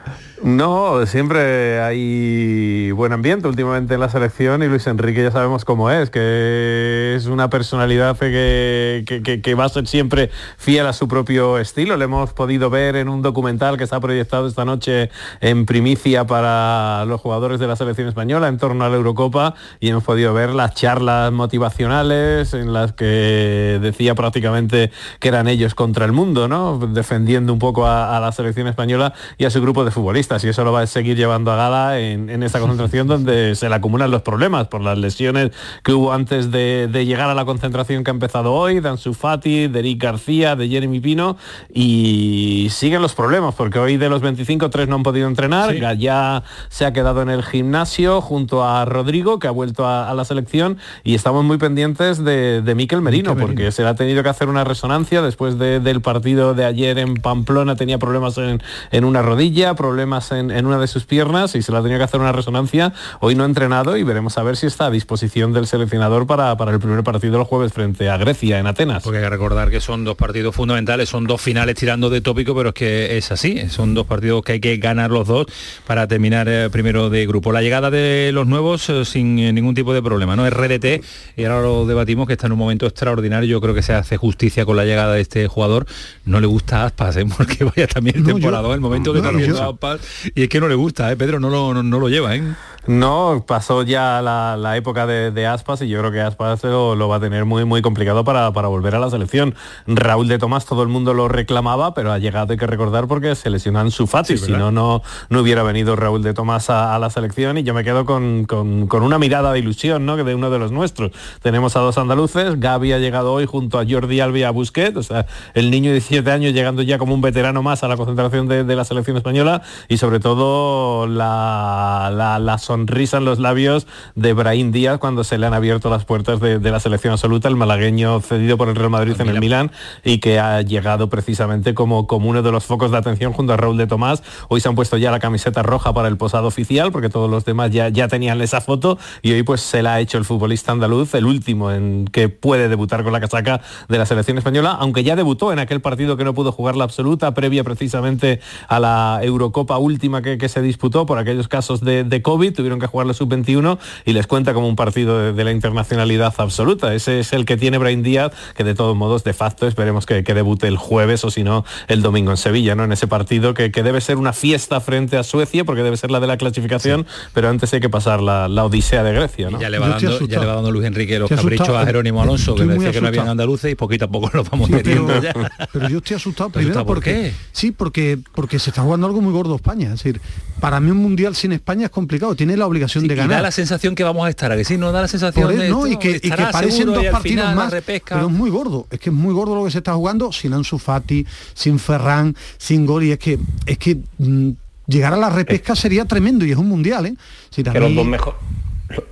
No, siempre hay buen ambiente últimamente en la selección y Luis Enrique ya sabemos cómo es, que es una personalidad que, va a ser siempre fiel a su propio estilo. Le hemos podido ver en un documental que está proyectado esta noche en primicia para los jugadores de la selección española en torno a la Eurocopa y hemos podido ver las charlas motivacionales en las que decía prácticamente que eran ellos contra el mundo, ¿no? Defendiendo un poco a la selección española y a su grupo de futbolistas. Y eso lo va a seguir llevando a gala en, en esta concentración [LAUGHS] donde se le acumulan los problemas por las lesiones que hubo antes de, de llegar a la concentración que ha empezado hoy, de Ansu Fati, de Eric García, de Jeremy Pino, y siguen los problemas, porque hoy de los 25, tres no han podido entrenar, Sí. Gallá se ha quedado en el gimnasio junto a Rodrigo, que ha vuelto a, a la selección, y estamos muy pendientes de, de Miquel Merino, porque se le ha tenido que hacer una resonancia después de- del partido de ayer en Pamplona, tenía problemas en, en una rodilla, problemas en, en una de sus piernas, y se le ha tenido que hacer una resonancia. Hoy no ha entrenado y veremos a ver si está a disposición del seleccionador para, para el primer partido el jueves frente a Grecia en Atenas. Porque hay que recordar que son dos partidos fundamentales, son dos finales tirando de tópico, pero es que es así, son dos partidos que hay que ganar los dos para terminar eh, primero de grupo. La llegada de los nuevos eh, sin eh, ningún tipo de problema, ¿no? Es RDT, y ahora lo debatimos, que está en un momento extraordinario, yo creo que se hace justicia con la llegada de este jugador, no le gusta Aspas, ¿eh? [LAUGHS] porque vaya también el No, yo- temporada, el momento que no, está yo- Aspas, y es que no le gusta, ¿eh? Pedro no lo, no, no lo lleva, ¿eh? No, pasó ya la, la época de, de Aspas y yo creo que Aspas lo, lo va a tener muy muy complicado para, para volver a la selección. Raúl de Tomás todo el mundo lo reclamaba, pero ha llegado, hay que recordar, porque se lesionó en su Fati. Sí, si no, no, no hubiera venido Raúl de Tomás a, a la selección y yo me quedo con, con- con una mirada de ilusión, ¿no? Que de uno de los nuestros. Tenemos a dos andaluces, Gaby ha llegado hoy junto a Jordi Alba y a Busquets, o sea, el niño de 17 años llegando ya como un veterano más a la concentración de, de la selección española y sobre todo la, la- la sonrisa en los labios de Brahim Díaz cuando se le han abierto las puertas de, de la selección absoluta, el malagueño cedido por el Real Madrid en el Milán y que ha llegado precisamente como, como uno de los focos de atención junto a Raúl de Tomás. Hoy se han puesto ya la camiseta roja para el posado oficial porque todos los demás ya, ya tenían esa foto y hoy pues se la ha hecho el futbolista andaluz, el último en que puede debutar con la casaca de la selección española, aunque ya debutó en aquel partido que no pudo jugar la absoluta, previa precisamente a la Eurocopa última que, que se disputó por aquellos casos de, de COVID. Tuvieron que jugar la sub-21 y les cuenta como un partido de, de la internacionalidad absoluta. Ese es el que tiene Brain Díaz, que de todos modos, de facto, esperemos que, que debute el jueves o si no, el domingo en Sevilla, ¿no? En ese partido que, que debe ser una fiesta frente a Suecia, porque debe ser la de la clasificación, pero antes hay que pasar la, la odisea de Grecia, ¿no? Ya le, va dando, ya le va dando Luis Enrique los caprichos a Jerónimo Alonso, que decía que no habían andaluces y poquito a poco los vamos Sí, pero, metiendo ya. pero yo estoy asustado ¿Pero primero asustado por porque qué? sí, porque porque se está jugando algo muy gordo España. Es decir, para mí un mundial sin España es complicado. Tiene la obligación de Y da ganar. la sensación que vamos a estar, ¿a que sí? Nos da la sensación él, de ¿no? esto, y que, y que estará parecen dos partidos final más, repesca. pero es muy gordo. Es que es muy gordo lo que se está jugando sin Ansu Fati, sin Ferran, sin Goli. Es que es que mm, llegar a la repesca sería tremendo y es un mundial, ¿eh? Si que los dos, mejor-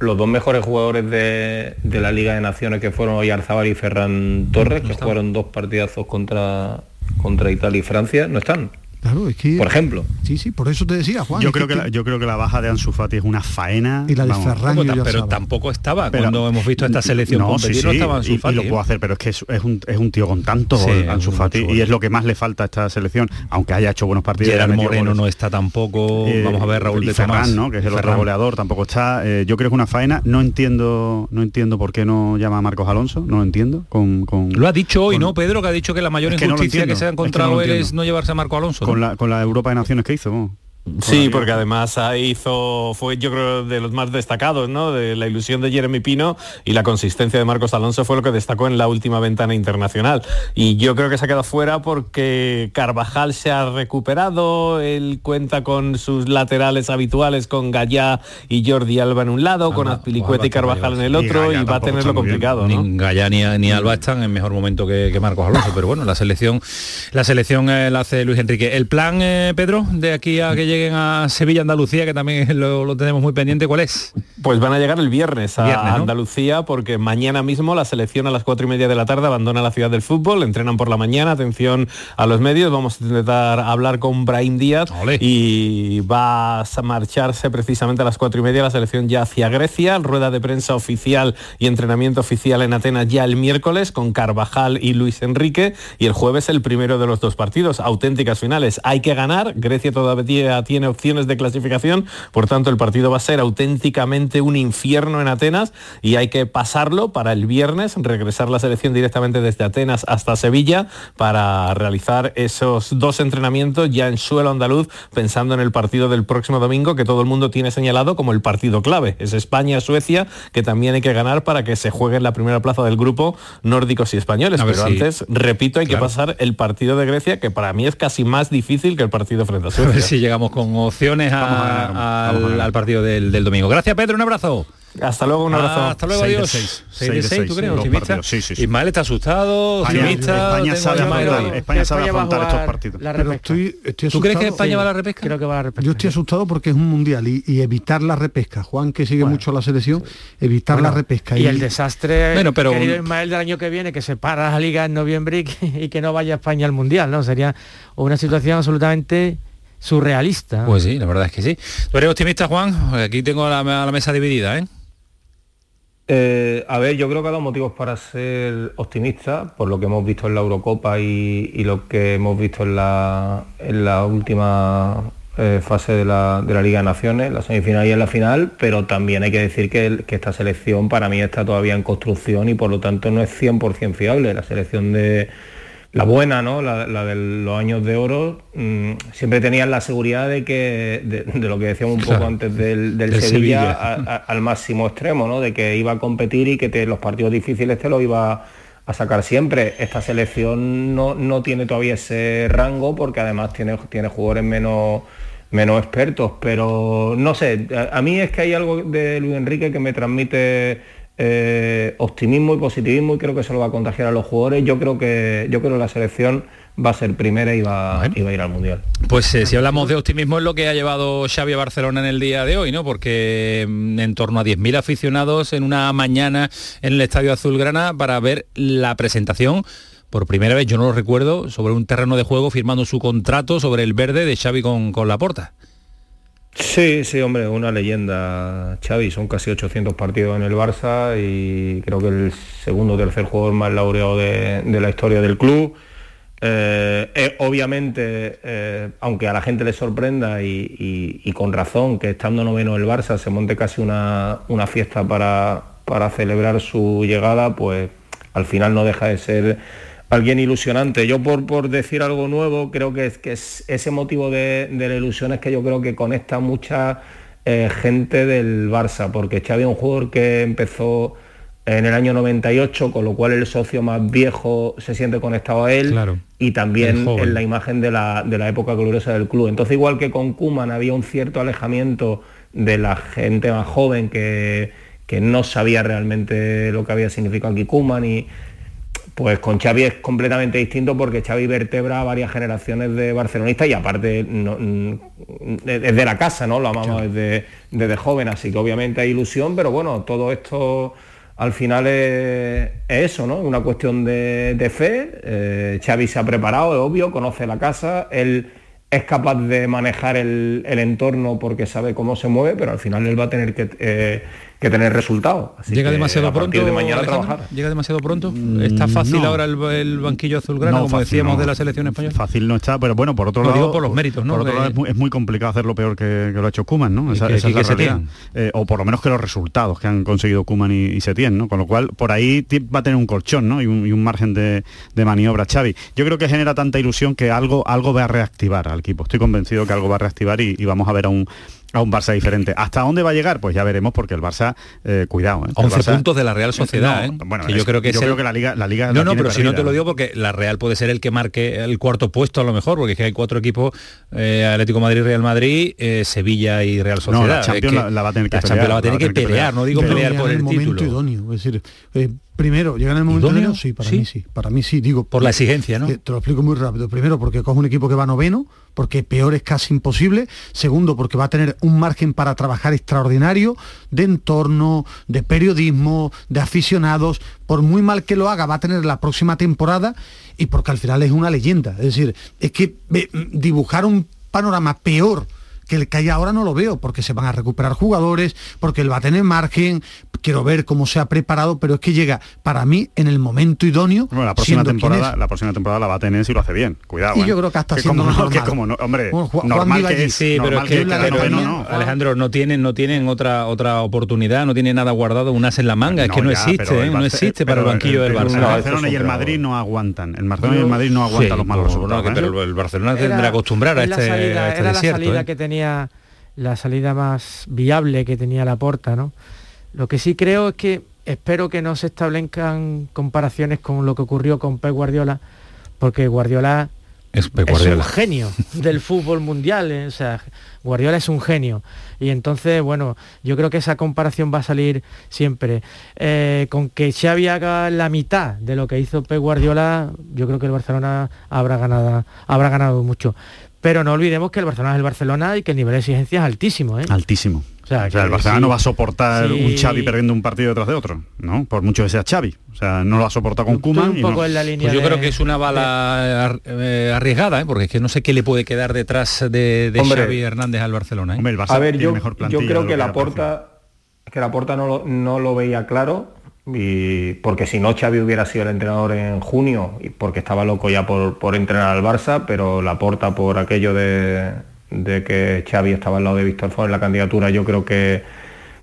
los dos mejores jugadores de, de la Liga de Naciones que fueron Oyarzabal y Ferran Torres, que jugaron dos partidazos contra, contra Italia y Francia, no están. Claro, es que Por ejemplo. Sí, sí, por eso te decía, Juan. Yo creo que, la, yo creo que la baja de Ansu Fati es una faena. Y la de vamos. Ferran Pero, tampoco estaba Pero- cuando hemos visto esta selección no, sí, competir, sí, no estaba Ansu y- y, Fati, lo puedo hacer, pero es que es, es un, es un tío con tanto Sí, gol, Ansu Fati, y es lo que más le falta a esta selección, aunque haya hecho buenos partidos. Gerard Moreno goles. no está tampoco, Eh, vamos a ver Raúl y de Ferran, Tomás. ¿no? que es el otro Ferran. goleador, tampoco está. Eh, yo creo que es una faena. No entiendo, no entiendo por qué no llama a Marcos Alonso, no lo entiendo. Con, con, Lo ha dicho hoy, con- ¿no, Pedro? Que ha dicho que la mayor injusticia que, se ha encontrado él es no llevarse a Marco Alonso. Con la, con la Europa de Naciones que hizo. Sí, porque además hizo, fue yo creo de los más destacados, ¿no? De la ilusión de Jeremy Pino y la consistencia de Marcos Alonso fue lo que destacó en la última ventana internacional. Y yo creo que se ha quedado fuera porque Carvajal se ha recuperado, él cuenta con sus laterales habituales, con Gallá y Jordi Alba en un lado, con Azpilicueta y Carvajal en el otro, y va a tenerlo complicado, ¿no? Ni Gallá ni, ni Alba están en mejor momento que, que Marcos Alonso, pero bueno, la selección la selección eh, la hace Luis Enrique. El plan, eh, Pedro, de aquí a que lleguen a Sevilla, Andalucía, que también [LAUGHS] lo, lo tenemos muy pendiente, ¿cuál es? Pues van a llegar el viernes a Viernes, ¿no? Andalucía porque mañana mismo la selección a las cuatro y media de la tarde abandona la ciudad del fútbol, entrenan por la mañana, atención a los medios, vamos a intentar hablar con Brahim Díaz y va a marcharse precisamente a las cuatro y media la selección ya hacia Grecia, rueda de prensa oficial y entrenamiento oficial en Atenas ya el miércoles con Carvajal y Luis Enrique y el jueves el primero de los dos partidos, auténticas finales, hay que ganar, Grecia todavía tiene opciones de clasificación, por tanto el partido va a ser auténticamente un infierno en Atenas y hay que pasarlo para el viernes, regresar la selección directamente desde Atenas hasta Sevilla para realizar esos dos entrenamientos ya en suelo andaluz, pensando en el partido del próximo domingo que todo el mundo tiene señalado como el partido clave. Es España-Suecia que también hay que ganar para que se juegue en la primera plaza del grupo nórdicos y españoles. A Pero si- antes, repito, hay Claro. que pasar el partido de Grecia, que para mí es casi más difícil que el partido frente a [LAUGHS] A Suecia. ver si llegamos con opciones a- al, al partido del, del domingo. Gracias, Pedro, un abrazo. Hasta luego, un abrazo. Ah, hasta luego, Seis adiós. seis. 6 de Seis de 6, ¿tú crees? sí, sí, sí. Ismael está asustado, España- optimista. España sabe afrontar-. España sabe a afrontar estos partidos. la Pero repesca. estoy, estoy ¿Tú crees que. España va a la repesca? Creo que va a la repesca. Yo estoy asustado porque es un mundial y, y evitar la repesca. Juan, que sigue mucho la selección, evitar Bueno, la repesca. Y el desastre, Bueno, pero- querido Ismael, del año que viene, que se para la liga en noviembre y que, y que no vaya España al Mundial, ¿no? Sería una situación absolutamente surrealista. Pues sí, la verdad es que sí. ¿Tú eres optimista, Juan? Aquí tengo la, la mesa dividida, ¿eh? Eh, a ver, yo creo que ha dado motivos para ser optimista, por lo que hemos visto en la Eurocopa y, y lo que hemos visto en la, en la última eh, fase de la, de la Liga de Naciones, la semifinal y en la final, pero también hay que decir que, el- que esta selección para mí está todavía en construcción y por lo tanto no es 100% fiable. La selección de, la buena, ¿no? La, la de los años de oro, mm, siempre tenían la seguridad de que, de, de lo que decíamos un Claro. poco antes del, del Del Sevilla, Sevilla. a- a- al máximo extremo, ¿no? De que iba a competir y que te- los partidos difíciles te los iba a sacar siempre. Esta selección no, no tiene todavía ese rango porque además tiene, tiene jugadores menos menos expertos, pero no sé, a, a mí es que hay algo de Luis Enrique que me transmite eh, optimismo y positivismo y creo que se lo va a contagiar a los jugadores. Yo creo que yo creo que la selección va a ser primera y va, y va a ir al mundial. Pues eh, si hablamos de optimismo es lo que ha llevado Xavi a Barcelona en el día de hoy, ¿no? Porque mm, en torno a 10.000 aficionados en una mañana en el Estadio Azulgrana para ver la presentación por primera vez, yo no lo recuerdo, sobre un terreno de juego firmando su contrato sobre el verde de Xavi con, con Laporta. Sí, sí, hombre, una leyenda, Xavi. Son casi 800 partidos en el Barça y creo que el segundo o tercer jugador más laureado de, la historia del club. Eh, obviamente, eh, aunque a la gente le sorprenda y, con razón que estando noveno el Barça se monte casi una, fiesta para celebrar su llegada, pues al final no deja de ser alguien ilusionante. Yo por, por decir algo nuevo, creo que, es, que es ese motivo de, de la ilusión es que yo creo que conecta mucha eh, gente del Barça, porque Xavi es un jugador que empezó en el año 98, con lo cual el socio más viejo se siente conectado a él Claro. y también en la imagen de la, de la época gloriosa del club. Entonces, igual que con Kuman había un cierto alejamiento de la gente más joven que, que no sabía realmente lo que había significado aquí Kuman y pues con Xavi es completamente distinto porque Xavi vertebra a varias generaciones de barcelonistas y aparte no- mm, es de la casa, ¿no? Lo amamos desde, desde joven, así que obviamente hay ilusión, pero bueno, todo esto al final es, es eso, ¿no? Una cuestión de, de fe. Eh, Xavi se ha preparado, es obvio, conoce la casa, él es capaz de manejar el, el entorno porque sabe cómo se mueve, pero al final él va a tener que, eh, que tener resultados. Así Llega que demasiado a pronto. de mañana trabajar. Llega demasiado pronto. Está fácil no. ahora el, el banquillo azulgrana, No, como fácil decíamos no. de la selección española. Fácil no está, pero bueno, por otro Lo lado... digo por los méritos, ¿no? Por otro De- lado, es muy, es muy complicado hacerlo peor que, que lo ha hecho Kuman, ¿no? Y Esa, que- esa y es la que realidad. Eh, o por lo menos que los resultados que han conseguido Kuman y, y Setién, ¿no? Con lo cual, por ahí va a tener un colchón, ¿no? Y un, y un margen de, de maniobra Xavi. Yo creo que genera tanta ilusión que algo, algo va a reactivar al equipo. Estoy convencido que algo va a reactivar y, y vamos a ver a un a un Barça diferente. ¿Hasta dónde va a llegar? Pues ya veremos porque el Barça, eh, cuidado. ¿eh? El 11 Barça- puntos de la Real Sociedad, No, ¿eh? Bueno, Que yo es- creo que es el- que la liga, la liga No, la no, pero si no te lo digo porque la Real puede ser el que marque el cuarto puesto a lo mejor, porque es que hay cuatro equipos, eh, Atlético Madrid, Real Madrid, eh, Sevilla y Real No, Sociedad. Es que la- la va a tener que pelear, la va a tener que pelear, no digo pelear por el momento título. idóneo, es decir, eh, primero, llega en el momento ¿Idóneo? sí, para ¿Sí? mí sí, para mí sí, digo. Por la exigencia, ¿no? Eh, te lo explico muy rápido. Primero, porque coge un equipo que va noveno, porque peor es casi imposible. Segundo, porque va a tener un margen para trabajar extraordinario de entorno, de periodismo, de aficionados. Por muy mal que lo haga, va a tener la próxima temporada y porque al final es una leyenda. Es decir, es que dibujar un panorama peor que el que hay ahora no lo veo, porque se van a recuperar jugadores, porque él va a tener margen, quiero ver cómo se ha preparado, pero es que llega para mí en el momento idóneo. Bueno, la próxima temporada, es. la próxima temporada la va a tener si lo hace bien. Cuidado. Y ¿eh? yo creo que hasta siendo como no, normal. que como no, hombre, Bueno, Ju- Juan normal viva que es, Sí, pero es normal que, es pero noveno, no, no. Alejandro, no tienen, no tienen otra otra oportunidad, no tienen nada guardado, un as en la manga, es que no ya, existe, pero ¿eh? no existe para el pero banquillo del el- Barça. El Barcelona y el Madrid no aguantan. El Barcelona y el Madrid no aguantan los malos resultados. no, que- ¿eh? pero el Barcelona tendrá que acostumbrar a este, a este era desierto. la salida ¿eh? que tenía la salida más viable que tenía la porta no lo que sí creo es que espero que no se establezcan comparaciones con lo que ocurrió con Pep Guardiola porque Guardiola Es Pep es Guardiola. un genio del fútbol mundial, eh, o sea, Guardiola es un genio. Y entonces, bueno, yo creo que esa comparación va a salir siempre. Eh, con que Xavi haga la mitad de lo que hizo Pep Guardiola, yo creo que el Barcelona habrá ganado, habrá ganado mucho. Pero no olvidemos que el Barcelona es el Barcelona y que el nivel de exigencia es altísimo. ¿eh? Altísimo. O sea, O sea, el Barcelona sí. no va a soportar Sí. un Xavi perdiendo un partido detrás de otro, ¿no? Por mucho que sea Xavi. O sea, no lo ha soportado con Koeman. un y poco no- en la línea Pues yo de- creo que es una bala eh, arriesgada, ¿eh? porque es que no sé qué le puede quedar detrás de, de Hombre. Xavi Hernández al Barcelona. ¿eh? Hombre, el Barça A ver, tiene yo, mejor yo creo que la porta que la porta no lo, no lo veía claro y porque si no Xavi hubiera sido el entrenador en junio y porque estaba loco ya por, por entrenar al Barça, pero la porta por aquello de, de que Xavi estaba al lado de Víctor Font en la candidatura, yo creo que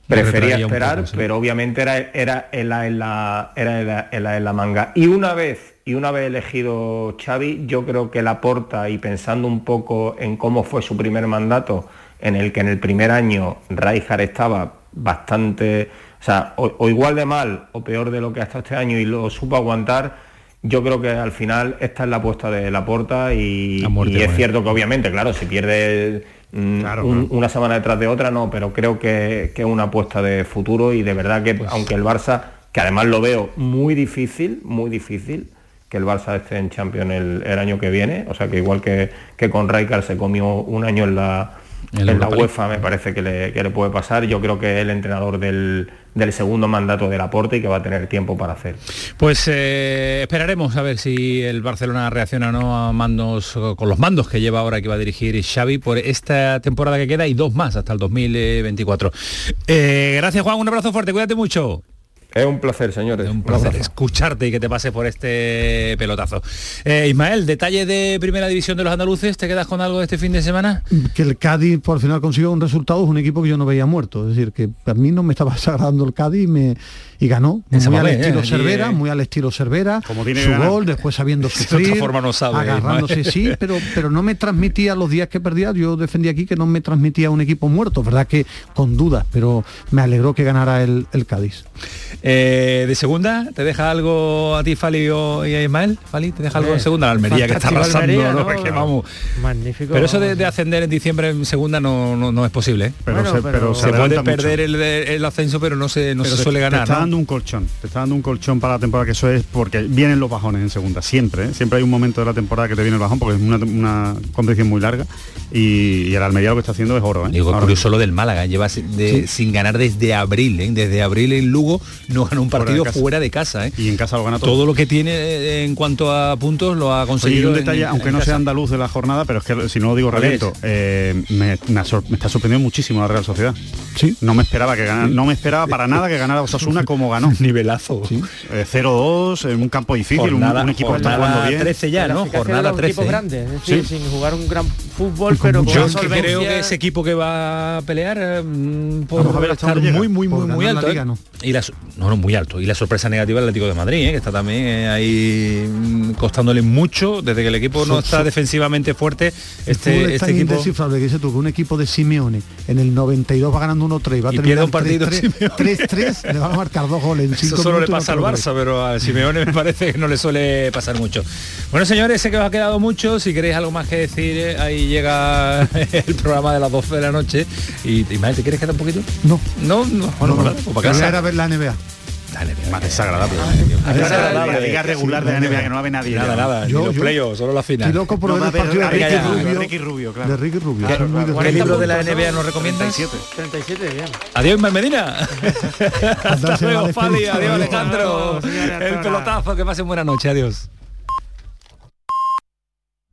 prefería esperar, poco, sí. pero obviamente era era en la, en la- era en la- en la- en la manga. Y una vez y una vez elegido Xavi, yo creo que la porta y pensando un poco en cómo fue su primer mandato, en el que en el primer año Rijkaard estaba bastante, o sea, o, o igual de mal o peor de lo que ha estado este año y lo supo aguantar, yo creo que al final esta es la apuesta de la porta y, muerte y es él. cierto que obviamente, claro, si pierde mm, un- una semana detrás de otra, no, pero creo que, que es una apuesta de futuro y de verdad que Pues aunque el Barça, que además lo veo muy difícil, muy difícil, que el Barça esté en Champions el, el año que viene, o sea que igual que, que con Rijkaard se comió un año en la, En la en. UEFA me parece que le, que le puede pasar, yo creo que el entrenador del, del segundo mandato de Laporte y que va a tener tiempo para hacer. Pues eh, esperaremos a ver si el Barcelona reacciona o no a mandos con los mandos que lleva ahora que va a dirigir Xavi por esta temporada que queda y dos más hasta el 2024. Eh, gracias Juan, un abrazo fuerte, cuídate mucho. Es un placer, señores. Un placer escucharte y que te pases por este pelotazo. Eh, Ismael, detalle de primera división de los andaluces, ¿te quedas con algo de este fin de semana? Que el Cádiz por final consiguió un resultado, es un equipo que yo no veía muerto. Es decir, que a mí no me estaba [LAUGHS] desagradando el Cádiz y, me, y ganó. Muy al estilo ¿eh? Cervera, eh. muy al estilo Cervera. Como tiene su ganar. gol, después sabiendo [LAUGHS] De otra sufrir. forma no sabe, Agarrándose, Ismael. sí, [LAUGHS] pero, pero no me transmitía los días que perdía. Yo defendí aquí que no me transmitía un equipo muerto. Verdad que con dudas, pero me alegró que ganara el, el Cádiz. Eh, de segunda, ¿te deja algo a ti, Fali o- y a Ismael? Fali, ¿te deja algo en Hombre, segunda? La Almería que está arrasando, Almería, ¿no? ¿no? Es que vamos. Magnífico. Pero eso de, de ascender en diciembre en segunda no, no, no es posible. ¿eh? Pero Bueno, se, pero- pero Se se puede perder el, el ascenso, pero no se, no Pero se suele ganar. Un colchón, te está dando un colchón para la temporada que eso es porque vienen los bajones en segunda, siempre, ¿eh? siempre hay un momento de la temporada que te viene el bajón porque es una, una competición muy larga y, y el Almería lo que está haciendo es oro. ¿eh? Digo, Ahora curioso lo del Málaga, lleva sin ganar desde abril, ¿eh? desde abril en Lugo no ganó un Fuera de partido fuera de casa. ¿eh? Y en casa lo gana todo. Todo lo que tiene eh, en cuanto a puntos lo ha Oye, y conseguido. un detalle, en aunque no casa. sea andaluz de la jornada, pero es que si no lo digo ¿Cuál reviento, me, está sorprendiendo muchísimo la Real Sociedad. Sí. No me esperaba que ganara, no me esperaba para nada que ganara Osasuna [LAUGHS] como ganó. [LAUGHS] Nivelazo. Eh, 0-2 en un campo difícil, un- Jornada- un, equipo que está jugando bien. 13 ya, ¿no? Jornada los 13. equipos grandes, es decir, Sí. sin jugar un gran fútbol, pero con Yo solvencia. creo que ese equipo que va a pelear eh, por Vamos a ver estar muy, muy, Por muy, muy alto. Liga, ¿eh? no. Y la, no, no, muy alto. Y la sorpresa negativa el Atlético de Madrid, ¿eh? que está también eh, ahí mm, costándole mucho desde que el equipo no So- está so- defensivamente fuerte. Este, es este equipo indescifrable que dice tú que un equipo de Simeone en el 92 va ganando 1-3 y va a Y pierde un partido 3-3, 3-3, le van a marcar dos goles en Eso cinco solo le y pasa al. Barça, pero al Simeone me parece que no le suele pasar mucho. Bueno, señores, sé que os ha quedado mucho. Si queréis algo más que decir, eh, ahí llega [LAUGHS] el programa de las 12 de la noche. Y, Ismael, ¿te quieres quedar un poquito? No, No, no. Bueno, no, no. pues Yo voy a casa. ir a ver la NBA. Dale, Más desagradable. Más desagradable. La liga regular de la NBA que no la ve nadie. Nada, ya. nada. Yo- ni los yo- playoffs, solo la final. Estoy loco por No ver el partido de Ricky Rubio. Ricky Rubio, claro. De Ricky Rubio. ¿Qué- Estoy muy ¿Qué 40 libro de la NBA ¿no? nos recomiendas? 37. 37, bien. Adiós, Ismael Medina. [LAUGHS] Hasta luego. Fali. Adiós. Alejandro. El pelotazo. Que pasen buena noche. Adiós.